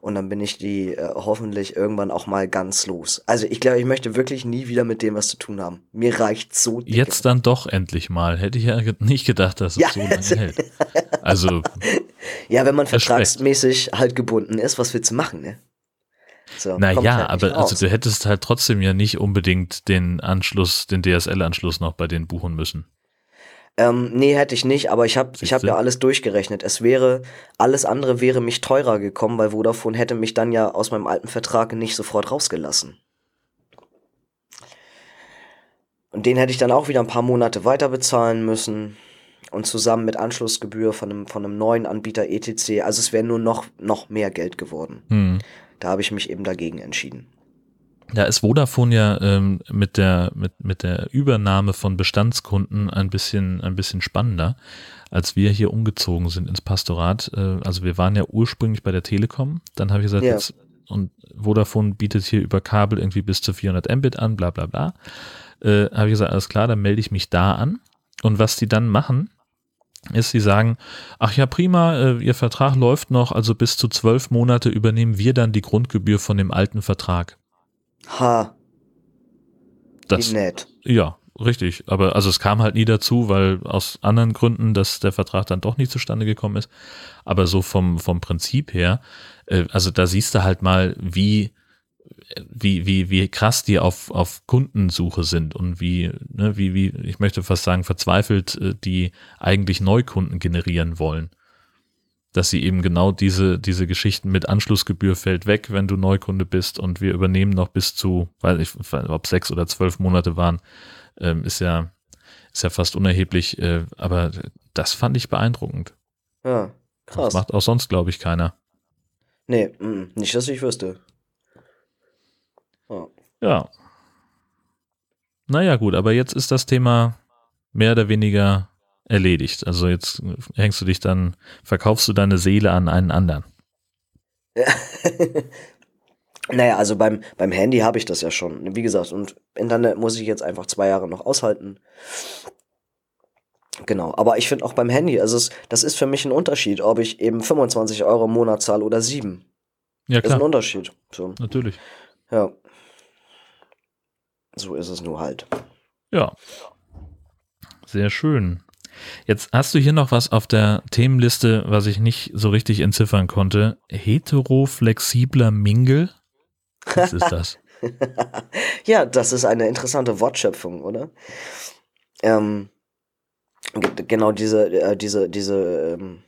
A: und dann bin ich die äh, hoffentlich irgendwann auch mal ganz los. Also ich glaube, ich möchte wirklich nie wieder mit dem was zu tun haben. Mir reicht so.
B: Dicke. Jetzt dann doch endlich mal. Hätte ich ja nicht gedacht, dass es ja. so lange hält. Also
A: ja, wenn man vertragsmäßig halt gebunden ist, was willst du machen, ne?
B: So, naja, halt aber also du hättest halt trotzdem ja nicht unbedingt den Anschluss, den DSL-Anschluss noch bei denen buchen müssen.
A: Ähm, nee, hätte ich nicht, aber ich habe ich hab ja alles durchgerechnet. Es wäre, alles andere wäre mich teurer gekommen, weil Vodafone hätte mich dann ja aus meinem alten Vertrag nicht sofort rausgelassen. Und den hätte ich dann auch wieder ein paar Monate weiter bezahlen müssen. Und zusammen mit Anschlussgebühr von einem, von einem neuen Anbieter ETC. Also es wäre nur noch, noch mehr Geld geworden. Hm. Da habe ich mich eben dagegen entschieden.
B: Da ist Vodafone ja ähm, mit, der, mit, mit der Übernahme von Bestandskunden ein bisschen, ein bisschen spannender, als wir hier umgezogen sind ins Pastorat. Äh, also wir waren ja ursprünglich bei der Telekom, dann habe ich gesagt, ja. jetzt, und Vodafone bietet hier über Kabel irgendwie bis zu 400 Mbit an, bla bla bla. Äh, habe ich gesagt, alles klar, dann melde ich mich da an. Und was die dann machen, ist, sie sagen, ach ja, prima, äh, Ihr Vertrag läuft noch, also bis zu zwölf Monate übernehmen wir dann die Grundgebühr von dem alten Vertrag.
A: Ha.
B: Das, nett. Ja, richtig. Aber also es kam halt nie dazu, weil aus anderen Gründen, dass der Vertrag dann doch nicht zustande gekommen ist. Aber so vom, vom Prinzip her, äh, also da siehst du halt mal, wie wie, wie, wie krass die auf, auf Kundensuche sind und wie, ne, wie, wie, ich möchte fast sagen, verzweifelt äh, die eigentlich Neukunden generieren wollen. Dass sie eben genau diese, diese Geschichten mit Anschlussgebühr fällt weg, wenn du Neukunde bist und wir übernehmen noch bis zu, weiß ich, ob sechs oder zwölf Monate waren, ähm, ist ja, ist ja fast unerheblich, äh, aber das fand ich beeindruckend.
A: Ja, krass.
B: Das macht auch sonst, glaube ich, keiner.
A: Nee, mm, nicht, dass ich wüsste.
B: Oh. Ja. Naja, gut, aber jetzt ist das Thema mehr oder weniger erledigt. Also jetzt hängst du dich dann, verkaufst du deine Seele an einen anderen.
A: Ja. naja, also beim, beim Handy habe ich das ja schon. Wie gesagt, und Internet muss ich jetzt einfach zwei Jahre noch aushalten. Genau, aber ich finde auch beim Handy, also es, das ist für mich ein Unterschied, ob ich eben 25 Euro im Monat zahle oder 7. Ja, klar. Das ist ein Unterschied. So.
B: Natürlich.
A: Ja. So ist es nur halt.
B: Ja. Sehr schön. Jetzt hast du hier noch was auf der Themenliste, was ich nicht so richtig entziffern konnte. Heteroflexibler Mingle? Was ist das?
A: ja, das ist eine interessante Wortschöpfung, oder? Ähm, genau diese, äh, diese, diese, ähm,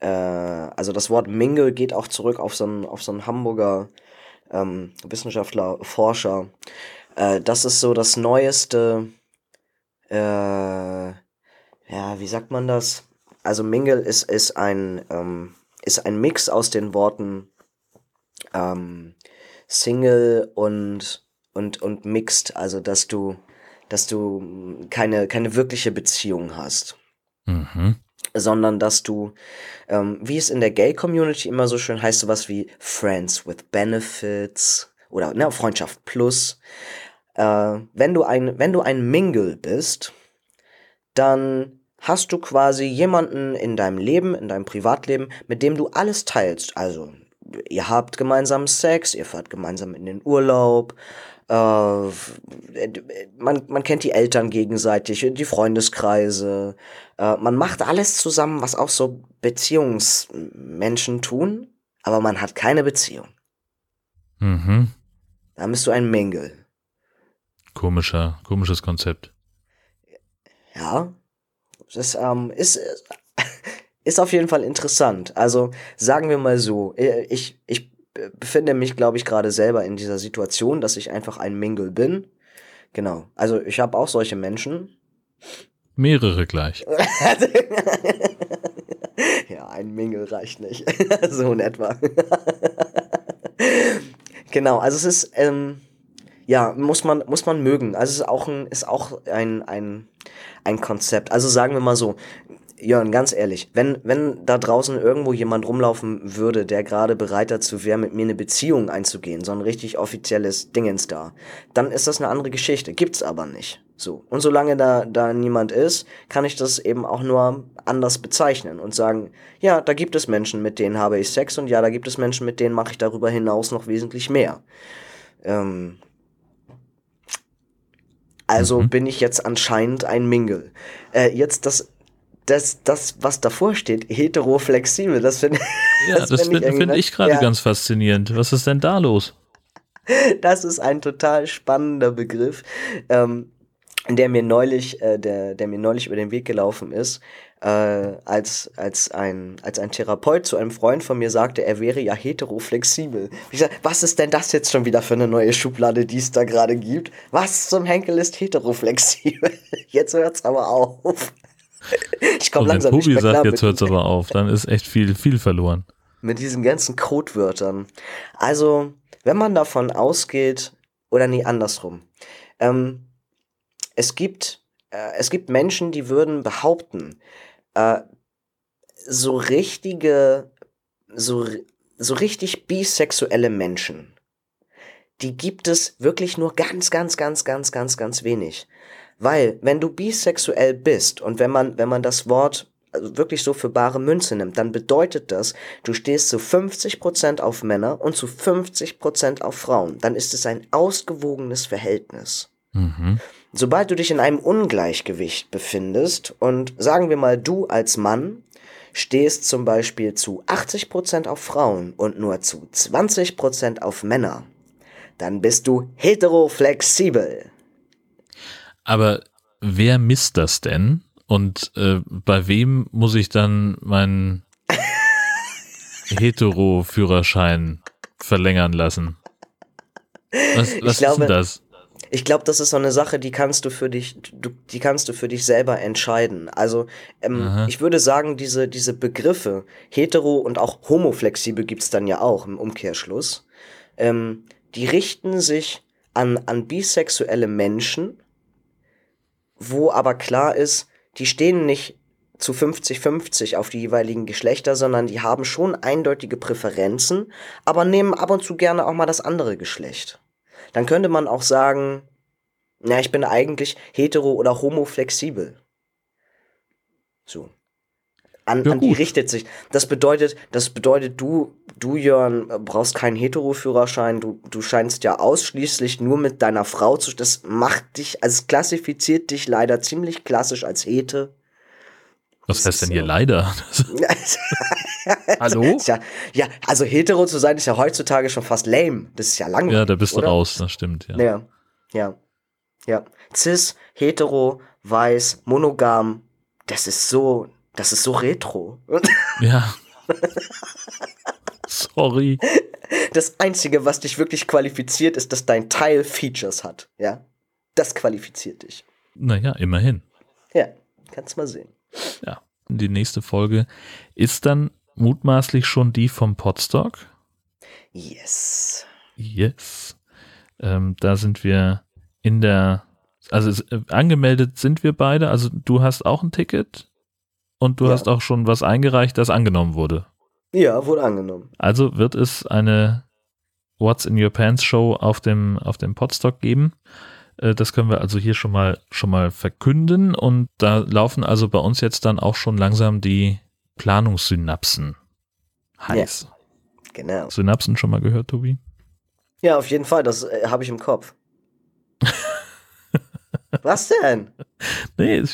A: äh, also das Wort Mingle geht auch zurück auf so einen, auf so einen Hamburger ähm, Wissenschaftler, Forscher. Äh, das ist so das neueste, äh, ja, wie sagt man das? Also Mingle ist, ist ein, ähm, ist ein Mix aus den Worten ähm, Single und, und, und Mixed, also dass du, dass du keine, keine wirkliche Beziehung hast. Mhm. Sondern dass du, ähm, wie es in der Gay-Community immer so schön heißt, sowas wie Friends with Benefits oder ne, Freundschaft plus. Äh, wenn, du ein, wenn du ein Mingle bist, dann hast du quasi jemanden in deinem Leben, in deinem Privatleben, mit dem du alles teilst. Also ihr habt gemeinsam Sex, ihr fahrt gemeinsam in den Urlaub, äh, man, man kennt die Eltern gegenseitig, die Freundeskreise, äh, man macht alles zusammen, was auch so Beziehungsmenschen tun, aber man hat keine Beziehung. Mhm. Da bist du ein Mängel.
B: Komischer, komisches Konzept.
A: Ja, das ähm, ist, ist auf jeden Fall interessant. Also sagen wir mal so, äh, ich, ich befinde mich, glaube ich, gerade selber in dieser Situation, dass ich einfach ein Mingle bin. Genau. Also ich habe auch solche Menschen.
B: Mehrere gleich.
A: ja, ein Mingle reicht nicht. so in etwa. genau, also es ist, ähm, ja, muss man, muss man mögen. Also es ist auch ein, ist auch ein, ein, ein Konzept. Also sagen wir mal so, Jörn, ganz ehrlich, wenn, wenn da draußen irgendwo jemand rumlaufen würde, der gerade bereit dazu wäre, mit mir eine Beziehung einzugehen, so ein richtig offizielles Dingens da, dann ist das eine andere Geschichte. Gibt's aber nicht. So. Und solange da, da niemand ist, kann ich das eben auch nur anders bezeichnen und sagen, ja, da gibt es Menschen, mit denen habe ich Sex und ja, da gibt es Menschen, mit denen mache ich darüber hinaus noch wesentlich mehr. Ähm, also mhm. bin ich jetzt anscheinend ein Mingle. Äh, jetzt das das, das, was davor steht, heteroflexibel, das finde
B: ja, das das find, find ich gerade ja. ganz faszinierend. Was ist denn da los?
A: Das ist ein total spannender Begriff, ähm, der mir neulich, äh, der, der mir neulich über den Weg gelaufen ist, äh, als, als, ein, als ein Therapeut zu einem Freund von mir sagte, er wäre ja heteroflexibel. Ich sag, was ist denn das jetzt schon wieder für eine neue Schublade, die es da gerade gibt? Was zum Henkel ist heteroflexibel? Jetzt hört's aber auf.
B: Ich komme langsam Tobi nicht mehr sagt, jetzt hört es aber auf, dann ist echt viel, viel verloren.
A: Mit diesen ganzen Codewörtern. Also, wenn man davon ausgeht, oder nee, andersrum. Ähm, es gibt, äh, es gibt Menschen, die würden behaupten, äh, so richtige, so, so richtig bisexuelle Menschen, die gibt es wirklich nur ganz, ganz, ganz, ganz, ganz, ganz wenig. Weil, wenn du bisexuell bist und wenn man, wenn man das Wort also wirklich so für bare Münze nimmt, dann bedeutet das, du stehst zu 50% auf Männer und zu 50% auf Frauen. Dann ist es ein ausgewogenes Verhältnis. Mhm. Sobald du dich in einem Ungleichgewicht befindest und sagen wir mal, du als Mann stehst zum Beispiel zu 80% auf Frauen und nur zu 20% auf Männer, dann bist du heteroflexibel.
B: Aber wer misst das denn? Und äh, bei wem muss ich dann meinen Hetero-Führerschein verlängern lassen? Was, was glaube, ist denn das?
A: Ich glaube, das ist so eine Sache, die kannst du für dich, du, die kannst du für dich selber entscheiden. Also ähm, ich würde sagen, diese, diese Begriffe hetero und auch homoflexibel gibt's dann ja auch im Umkehrschluss. Ähm, die richten sich an, an bisexuelle Menschen, wo aber klar ist, die stehen nicht zu 50-50 auf die jeweiligen Geschlechter, sondern die haben schon eindeutige Präferenzen, aber nehmen ab und zu gerne auch mal das andere Geschlecht. Dann könnte man auch sagen, na, ich bin eigentlich hetero oder homoflexibel. So an, ja, an die richtet sich. Das bedeutet, das bedeutet, du, du Jörn, brauchst keinen Heteroführerschein. Du, du scheinst ja ausschließlich nur mit deiner Frau zu. Das macht dich, also es klassifiziert dich leider ziemlich klassisch als Hete.
B: Was heißt denn hier leider? Hallo?
A: Ja, ja, also hetero zu sein ist ja heutzutage schon fast lame. Das ist ja langweilig.
B: Ja, da bist
A: oder?
B: du raus, das stimmt, ja.
A: Ja, ja, ja. Cis, hetero, weiß, monogam, das ist so, das ist so retro.
B: Ja. Sorry.
A: Das Einzige, was dich wirklich qualifiziert, ist, dass dein Teil Features hat. Ja, das qualifiziert dich.
B: Naja, immerhin.
A: Ja, kannst mal sehen.
B: Ja, die nächste Folge ist dann mutmaßlich schon die vom Podstock.
A: Yes.
B: Yes. Ähm, da sind wir in der, also äh, angemeldet sind wir beide. Also du hast auch ein Ticket und du
A: Ja.
B: hast auch schon was eingereicht, das angenommen wurde.
A: Ja, wurde angenommen.
B: Also wird es eine What's in Your Pants Show auf dem, auf dem Podstock geben. Äh, Das können wir also hier schon mal, schon mal verkünden und da laufen also bei uns jetzt dann auch schon langsam die Planungssynapsen heiß.
A: Genau.
B: Synapsen schon mal gehört, Tobi?
A: Ja, auf jeden Fall, das äh, habe ich im Kopf. Was denn?
B: Nee,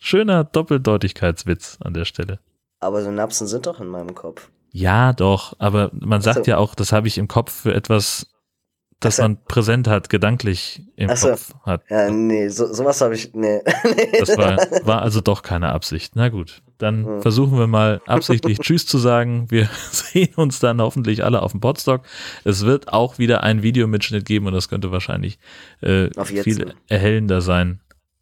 B: schöner Doppeldeutigkeitswitz an der Stelle.
A: Aber Synapsen sind doch in meinem Kopf.
B: Ja, doch, aber man sagt
A: Ach so.
B: ja auch, das habe ich im Kopf für etwas, das
A: Ach so.
B: man präsent hat, gedanklich im
A: Ach so.
B: Kopf hat.
A: Ja, nee, so, sowas habe ich. Nee.
B: Das war, war also doch keine Absicht. Na gut, dann
A: Hm.
B: versuchen wir mal absichtlich Tschüss zu sagen. Wir sehen uns dann hoffentlich alle auf dem Podstock. Es wird auch wieder einen Videomitschnitt geben und das könnte wahrscheinlich äh, viel erhellender sein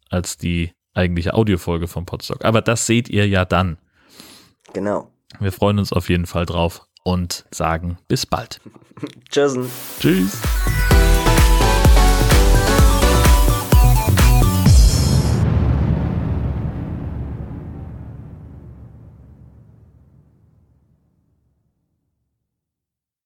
B: als die eigentliche Audiofolge vom Podstock. Aber das seht ihr ja dann.
A: genau.
B: Wir freuen uns auf jeden Fall drauf und sagen bis bald.
A: Tschüss.
B: Tschüss.